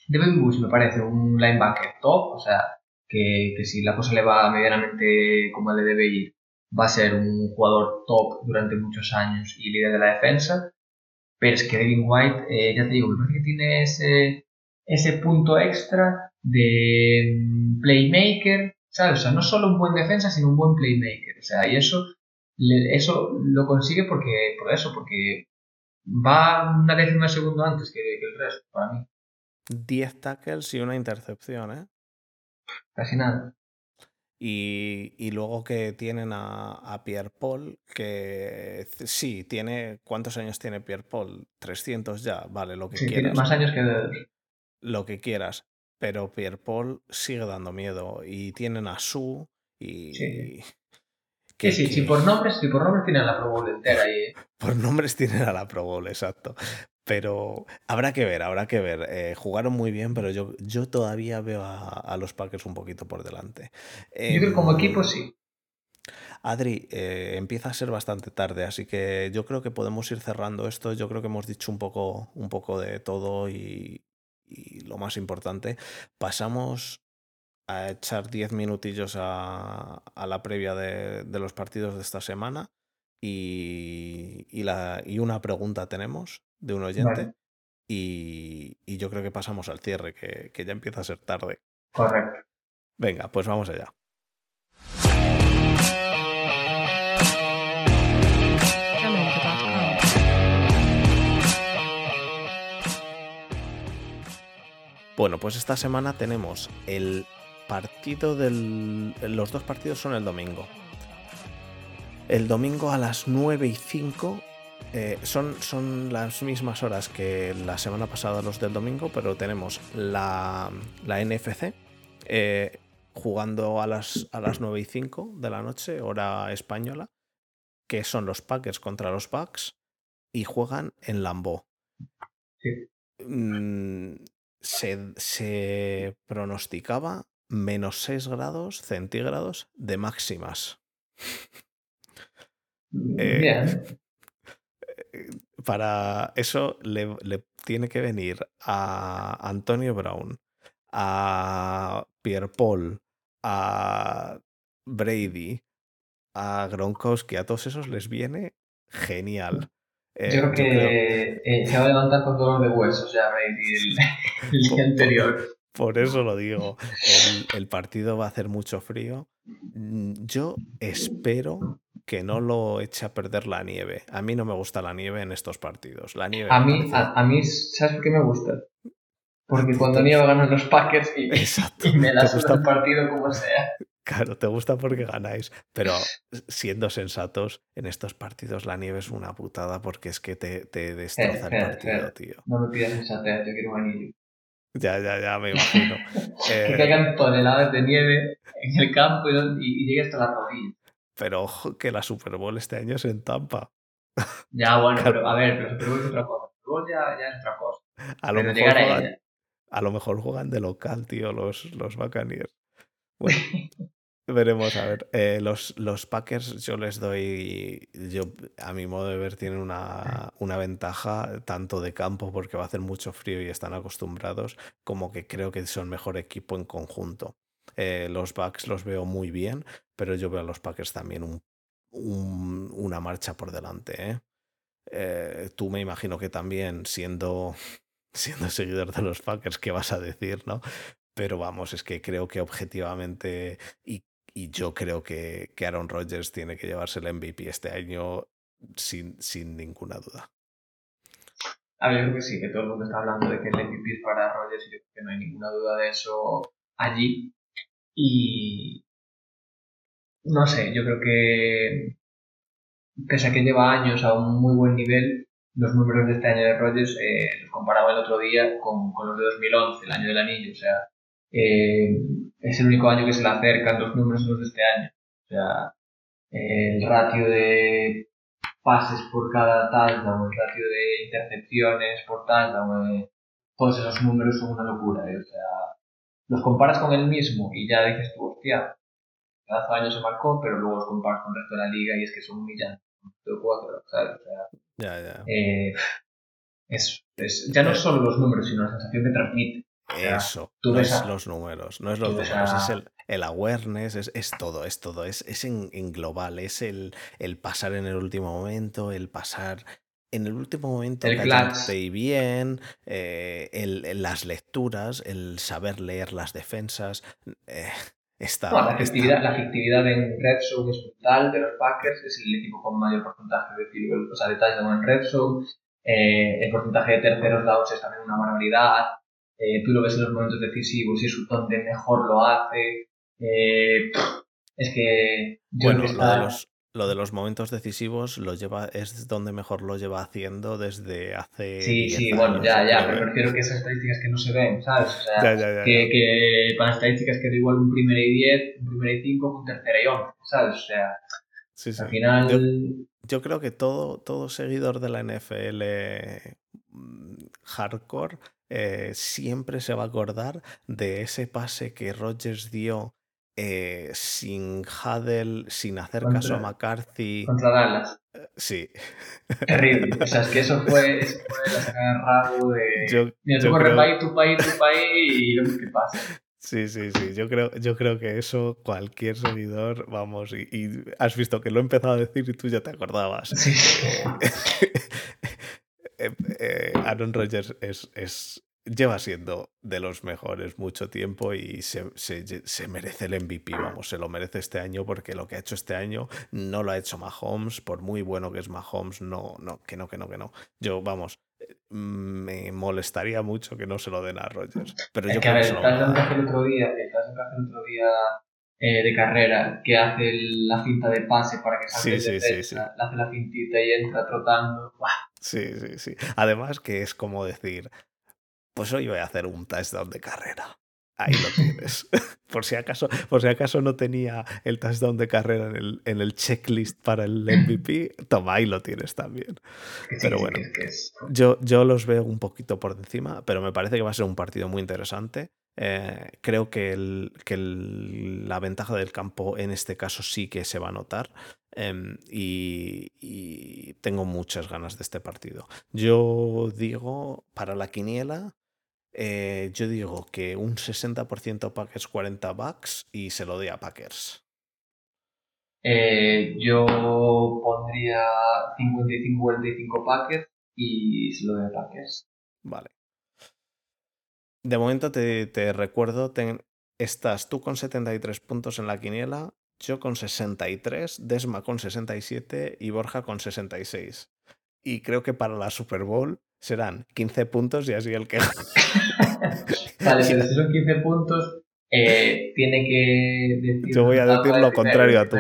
Devin Bush me parece un linebacker top, o sea, que, que si la cosa le va medianamente como le debe ir, va a ser un jugador top durante muchos años y líder de la defensa. Pero es que Devin White, eh, ya te digo, me parece que tiene ese, ese punto extra de mm, playmaker, ¿sabes? O sea, no solo un buen defensa, sino un buen playmaker. O sea, y eso, eso lo consigue porque, por eso, porque va una décima segundo antes que, que el resto, para mí. 10 tackles y una intercepción, ¿eh? Casi nada. Y, y luego que tienen a, a, Pierre Paul, que sí, tiene. ¿Cuántos años tiene Pierre Paul? 300 ya, vale, lo que sí, quieras. Tiene más años que dedos. Lo que quieras. Pero Pierre Paul sigue dando miedo. Y tienen a Su y. Sí. Que, sí, sí, que- por nombres, sí, por nombres tienen la Pro Bowl entera ahí. ¿eh? Por nombres tienen a la Pro Bowl, exacto. Pero habrá que ver, habrá que ver. Eh, jugaron muy bien, pero yo, yo todavía veo a, a los Packers un poquito por delante. Yo creo que como Em, equipo sí. Adri, eh, empieza a ser bastante tarde, así que yo creo que podemos ir cerrando esto. Yo creo que hemos dicho un poco, un poco de todo y, y lo más importante. Pasamos a echar 10 minutillos a, a la previa de, de los partidos de esta semana y, y la, y una pregunta tenemos de un oyente Vale. y, y yo creo que pasamos al cierre, que, que ya empieza a ser tarde. Correcto. Venga, pues vamos allá. Bueno, pues esta semana tenemos el partido del... Los dos partidos son el domingo. El domingo a las 9 y 5 eh, son, son las mismas horas que la semana pasada los del domingo, pero tenemos la, la NFC eh, jugando a las, a las 9 y 5 de la noche, hora española, que son los Packers contra los Bucks y juegan en. Sí. Mm, se, se pronosticaba menos 6 grados centígrados de máximas. Eh. Para eso le, le tiene que venir a Antonio Brown, a Pierre Paul, a Brady, a Gronkowski, a todos esos les viene genial. Eh, Yo creo que eh, se va a levantar con dolor de huesos ya Brady el, el día anterior. Por eso lo digo. El, el partido va a hacer mucho frío. Mm, Yo espero que no lo eche a perder la nieve. A mí no me gusta la nieve en estos partidos. La nieve A mí, a, a mí, ¿sabes por qué me gusta? Porque cuando nieva ganan los Packers y, me suda gusta- el partido como sea. Claro, te gusta porque ganáis, pero siendo sensatos, en estos partidos la nieve es una putada porque es que te, te destroza el espera, partido, espera. tío. No me pidas sensatez, yo quiero un anillo. Ya, ya, ya, me imagino. Que Eh, caigan toneladas de nieve en el campo y llegue hasta la rodilla. Pero ojo que la Super Bowl este año es en Tampa. Ya, bueno, pero a ver, pero Super Bowl es otra cosa. Super Bowl ya, ya es otra cosa. A lo, Pero mejor llegar a juegan, ella. a lo mejor juegan de local, tío, los, los Buccaneers. Bueno, veremos, a ver. Eh, los, los Packers yo les doy, yo a mi modo de ver, tienen una, una ventaja tanto de campo porque va a hacer mucho frío y están acostumbrados, como que creo que son mejor equipo en conjunto. Eh, los Bucks los veo muy bien, pero yo veo a los Packers también un, un- una marcha por delante. ¿eh? Eh, tú me imagino que también siendo, siendo seguidor de los Packers, ¿qué vas a decir, no? Pero vamos, es que creo que objetivamente, y, y yo creo que, que Aaron Rodgers tiene que llevarse el MVP este año sin, sin ninguna duda. A ver, yo creo que sí, que todo el mundo está hablando de que el MVP es para Rodgers y yo creo que no hay ninguna duda de eso allí. Y no sé, yo creo que pese a que lleva años a un muy buen nivel, los números de este año de Rodgers eh, los comparaba el otro día con, con los de 2011, el año del anillo. O sea, eh, es el único año que se le acercan los números los de este año. O sea, el ratio de pases por cada touchdown, el ratio de intercepciones por touchdown, eh, todos esos números son una locura. eh, O sea, los comparas con el mismo y ya dices tú, hostia, cada año se marcó, pero luego los comparas con el resto de la liga y es que son humillantes. Cuatro, ¿sabes? O sea, Ya, ya. eh, es, es- ya no es solo los números, sino la sensación que transmite. sea, Eso, tú no ves es a- los números, no es los números, es el, el awareness, es, es todo, es todo, es, es en, en global, es el, el pasar en el último momento, el pasar en el último momento El y bien, eh, el- el- las lecturas, el saber leer las defensas, eh, está, No, la, está- efectividad, la efectividad en red zone es brutal de los Packers, es el equipo con mayor porcentaje de field goal, o sea, de touchdown en red zone. Eh, el porcentaje de terceros downs es también una barbaridad. Tú lo ves en los momentos decisivos y es donde mejor lo hace. Es que. Bueno, lo, de los, lo de los momentos decisivos lo lleva, es donde mejor lo lleva haciendo desde hace. Sí, sí, bueno, ya, ya, pero prefiero que esas estadísticas que no se ven, ¿sabes? O sea, Ya, ya, ya, que, que para estadísticas queda igual un primera y 10, un primera y 5, un tercera y 11, ¿sabes? O sea, Sí, sí. al final. Yo, yo creo que todo, todo seguidor de la NFL mm, hardcore eh, siempre se va a acordar de ese pase que Rodgers dio eh, sin Huddle, sin hacer caso a McCarthy. Contra Dallas. Sí, Terrible. O sea, es que eso fue, eso fue la rabo de. yo, Mira, tú creo, ahí, tú para ahí y lo que pasa. sí, sí, sí, yo creo, yo creo que eso cualquier seguidor, vamos, y, y has visto que lo he empezado a decir y tú ya te acordabas. Sí. Eh, eh, Aaron Rodgers es, es, lleva siendo de los mejores mucho tiempo y se, se, se merece el MVP, vamos, se lo merece este año porque lo que ha hecho este año no lo ha hecho Mahomes, por muy bueno que es Mahomes, no, no, que no, que no, que no. Yo, vamos, eh, me molestaría mucho que no se lo den a Rodgers, pero Es yo que a creo que ver, se lo a touchdown que dar. hace el otro día, el otro día eh, de carrera, que hace la cinta de pase para que salga Sí, el sí, sí, le hace la cintita y entra trotando. ¡buah! Sí, sí, sí. Además que es como decir, pues hoy voy a hacer un touchdown de carrera. Ahí lo tienes. por, si acaso, por si acaso no tenía el touchdown de carrera en el, en el checklist para el MVP, toma, ahí lo tienes también. Pero bueno. Yo, yo los veo un poquito por encima, pero me parece que va a ser un partido muy interesante. Eh, creo que, el- que el- la ventaja del campo en este caso sí que se va a notar em, y, y tengo muchas ganas de este partido. Yo digo, para la quiniela, eh, yo digo que un 60% Packers, 40 Bucks y se lo doy a Packers. Eh, yo pondría 55-45 Packers y se lo de Packers. Vale. De momento te, te recuerdo, ten- estás tú con 73 puntos en la quiniela, yo con 63, Desma con 67 y Borja con 66. Y creo que para la Super Bowl serán 15 puntos y así el que... Vale, pero si son 15 puntos, eh, tiene que decir. Yo voy a decir lo contrario a tú.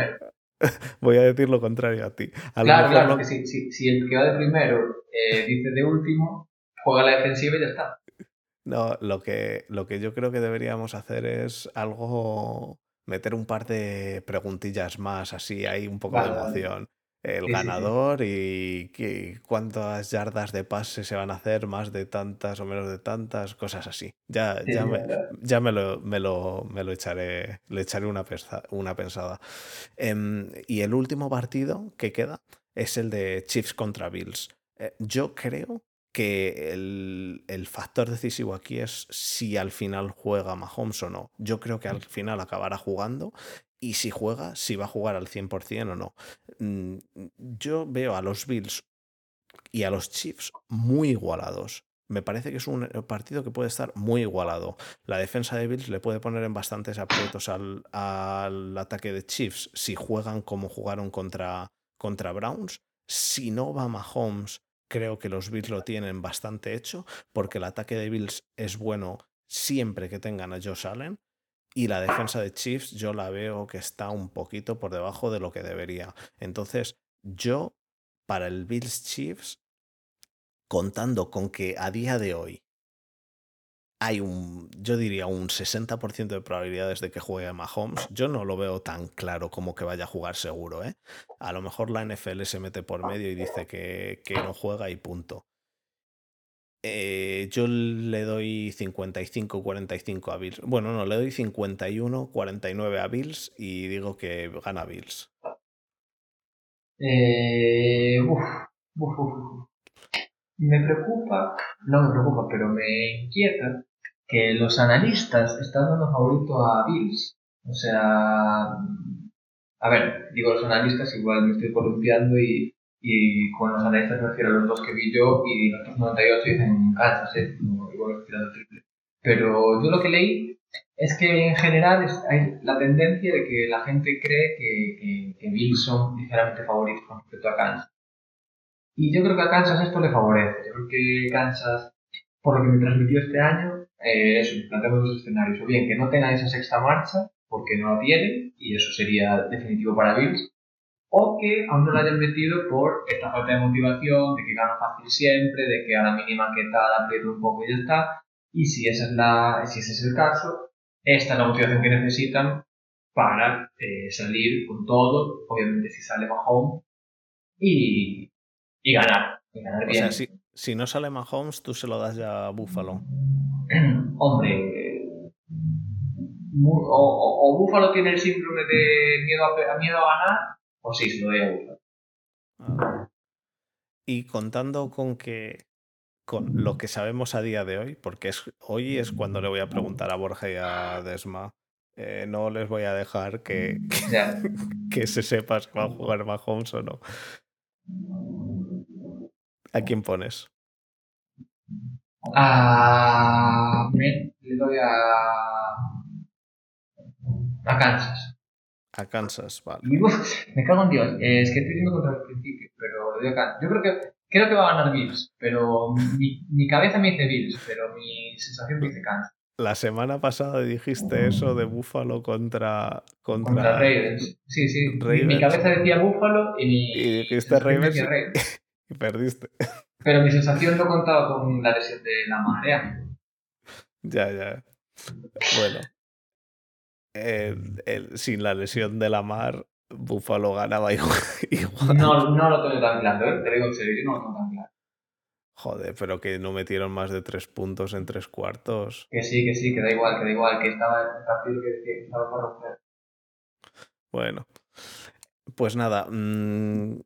Voy a decir lo contrario a ti. A Claro, claro, lo- que si, si, si el que va de primero eh, dice de último, juega la defensiva y ya está. No, lo que, lo que yo creo que deberíamos hacer es algo, meter un par de preguntillas más, así hay un poco de vale. El ganador y que- cuántas yardas de pase se van a hacer, más de tantas o menos de tantas, cosas así. Ya, ya, me, ya, me lo, me lo, me lo echaré, le echaré una, pensa- una pensada. Em, y el último partido que queda es el de Chiefs contra Bills. Eh, yo creo que el, el factor decisivo aquí es si al final juega Mahomes o no. Yo creo que al final acabará jugando y si juega, si va a jugar al 100% o no. Mm, Yo veo a los Bills y a los Chiefs muy igualados. Me parece que es un partido que puede estar muy igualado. La defensa de Bills le puede poner en bastantes aprietos al, al ataque de Chiefs si juegan como jugaron contra, contra Browns. Si no va Mahomes, creo que los Bills lo tienen bastante hecho porque el ataque de Bills es bueno siempre que tengan a Josh Allen. Y la defensa de Chiefs yo la veo que está un poquito por debajo de lo que debería. Entonces, yo, para el Bills Chiefs, contando con que a día de hoy hay un, yo diría un 60% de probabilidades de que juegue Mahomes, yo no lo veo tan claro como que vaya a jugar seguro, ¿eh? A lo mejor la NFL se mete por medio y dice que, que no juega y punto. Eh, yo le doy 55-45 a Bills. Bueno, no, le doy 51-49 a Bills y digo que gana Bills. Eh, uf, uf, uf. Me preocupa, no me preocupa, pero me inquieta que los analistas están dando favorito a Bills. O sea, a ver, digo los analistas, igual me estoy columpiando y, y con los analistas me refiero a los dos que vi yo y los otros 98 dicen Kansas, ¿eh? No, igual tirando triple. Pero yo lo que leí es que en general es- hay la tendencia de que la gente cree que, que, que Bills son ligeramente favoritos con respecto a Kansas. Y yo creo que a Kansas esto le favorece. Yo creo que Kansas, por lo que me transmitió este año, eh, eso, planteamos dos escenarios. O bien que no tenga esa sexta marcha, porque no la tiene, y eso sería definitivo para Bills, o que aún no la hayan metido por esta falta de motivación, de que gana fácil siempre, de que a la mínima que tal aprieto un poco y ya está. Y si, esa es la, si ese es el caso, esta es la motivación que necesitan para eh, salir con todo, obviamente si sale Mahomes, y, y ganar. Y ganar bien. O sea, si, si no sale Mahomes, tú se lo das ya a Buffalo. Hombre, o, o, Buffalo tiene el síndrome de miedo a, miedo a ganar, o sí, se lo doy a. Ah. Y contando con que con lo que sabemos a día de hoy, porque es, hoy es cuando le voy a preguntar a Borja y a Desma. Eh, no les voy a dejar que, que, que, se sepa si va a jugar Mahomes o no. ¿A quién pones? A. le doy a. A Kansas. A Kansas, vale. me cago en Dios. es que estoy yendo contra el principio, pero le doy a Kansas. Yo creo que Creo que va a ganar Bills, pero mi, mi cabeza me dice Bills, pero mi sensación me dice Kansas. La semana pasada dijiste eso de Buffalo contra. Contra, contra Ravens. Sí, sí. Mi, cabeza decía Buffalo y mi. Y dijiste Ravens. Y perdiste. Pero mi sensación no contaba con la lesión de la marea. Ya, ya. Bueno. Sin la lesión de la mar, Buffalo ganaba igual. No, no lo tengo tan claro, ¿eh? te digo en serio, no lo tengo tan claro. Joder, pero que no metieron más de tres puntos en tres cuartos. Que sí, que sí, que da igual, que da igual, que estaba el partido que decía que estaba para romper. Bueno, pues nada, mmm,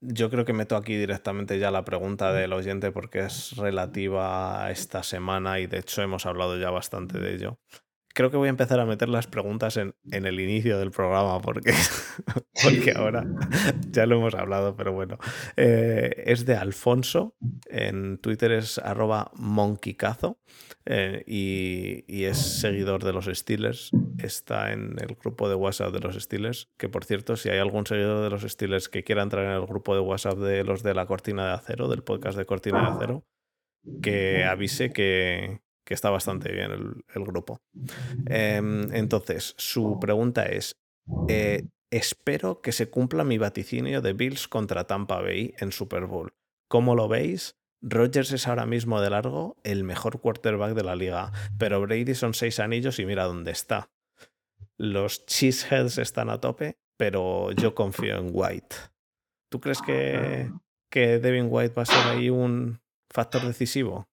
yo creo que meto aquí directamente ya la pregunta del oyente porque es relativa a esta semana y de hecho hemos hablado ya bastante de ello creo que voy a empezar a meter las preguntas en, en el inicio del programa porque, porque ahora ya lo hemos hablado, pero bueno. Eh, es de Alfonso, en Twitter es arroba monkeycazo eh, y, y, es seguidor de los Steelers. Está en el grupo de WhatsApp de los Steelers, que por cierto, si hay algún seguidor de los Steelers que quiera entrar en el grupo de WhatsApp de los de la Cortina de Acero, del podcast de Cortina de Acero, que avise que, que está bastante bien el, grupo. Em, entonces, su pregunta es, eh, espero que se cumpla mi vaticinio de Bills contra Tampa Bay en Super Bowl. ¿Cómo lo veis? Rogers es ahora mismo de largo el mejor quarterback de la liga, pero Brady son seis anillos y mira dónde está. Los Cheeseheads están a tope, pero yo confío en White. ¿Tú crees que, que Devin White va a ser ahí un factor decisivo?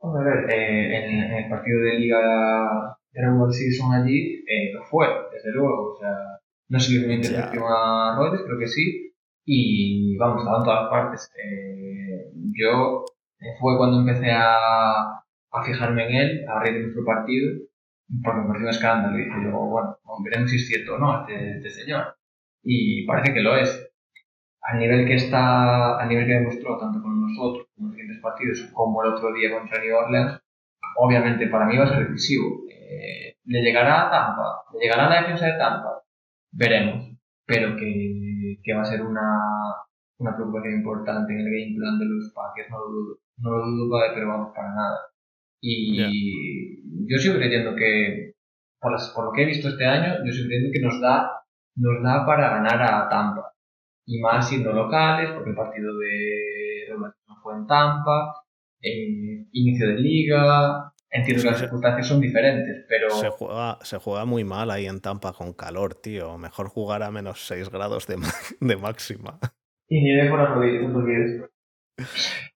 A ver, eh, en, el partido de Liga de Regular Season allí eh, lo fue, desde luego. O sea, no sé si una intercepción a Rodgers, creo que sí. Y vamos, estaba en todas partes. Eh, yo fue cuando empecé a, a fijarme en él, a raíz de nuestro partido, porque me pareció un escándalo. Y dije yo, bueno, veremos si es cierto o no este, este señor. Y parece que lo es a nivel que está, a nivel que demostró tanto con nosotros como en los siguientes partidos, como el otro día contra New Orleans, obviamente para mí va a ser decisivo. Eh, ¿Le llegará a Tampa? ¿Le llegará a la defensa de Tampa? Veremos. Pero que, que va a ser una, una preocupación importante en el game plan de los Packers, no lo dudo. No lo dudo, pero vamos, para nada. Y yo sigo creyendo que, por, por lo que he visto este año, yo sigo creyendo que nos da, nos da para ganar a Tampa y más siendo locales, porque el partido de no fue en Tampa, eh, inicio de liga, entiendo que las circunstancias son diferentes, pero... Se juega, se juega muy mal ahí en Tampa con calor, tío. Mejor jugar a menos 6 grados de, de máxima. Y nieve por las rodillas,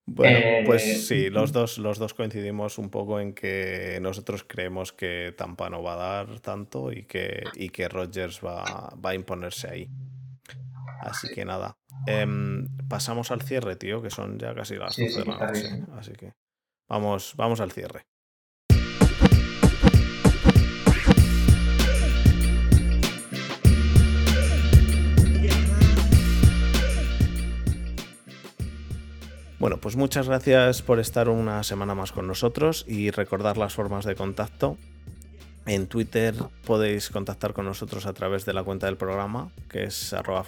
Bueno, eh, pues sí, los dos, los dos coincidimos un poco en que nosotros creemos que Tampa no va a dar tanto y que, y que Rogers va, va a imponerse ahí. Así que nada. Em, pasamos al cierre, tío, que son ya casi las 12 de la noche. Así que vamos, vamos al cierre. Bueno, pues muchas gracias por estar una semana más con nosotros y recordar las formas de contacto En Twitter podéis contactar con nosotros a través de la cuenta del programa, que es arroba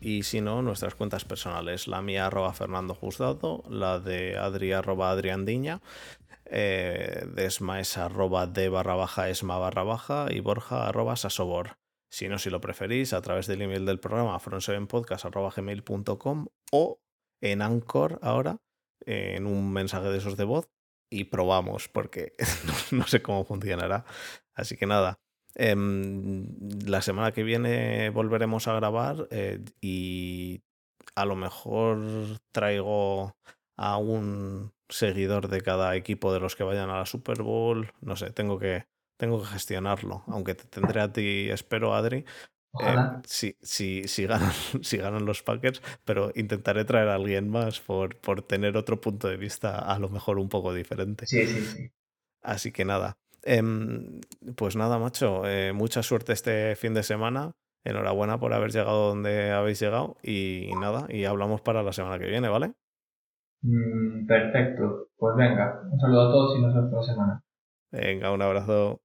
y si no, nuestras cuentas personales, la mía arroba Fernando Juzgado, la de Adri arroba Adriandiña, eh, Desma es arroba de barra baja esma barra baja y Borja arroba sasobor. Si no, si lo preferís, a través del email del programa fronsevenpodcast.gmail.com o en Anchor ahora, en un mensaje de esos de voz, y probamos, porque no, sé cómo funcionará. Así que nada, em, la semana que viene volveremos a grabar eh, y a lo mejor traigo a un seguidor de cada equipo de los que vayan a la Super Bowl. No sé, tengo que, tengo que gestionarlo, aunque te tendré a ti, espero, Adri. Eh, si, si, ganan, si ganan los Packers, pero intentaré traer a alguien más por, por tener otro punto de vista a lo mejor un poco diferente. Sí, sí, sí. Así que nada. Em, pues nada, macho. Eh, mucha suerte este fin de semana. Enhorabuena por haber llegado donde habéis llegado. Y nada, y hablamos para la semana que viene, ¿vale? Mm, perfecto. Pues venga, un saludo a todos y nos vemos la semana. Venga, un abrazo.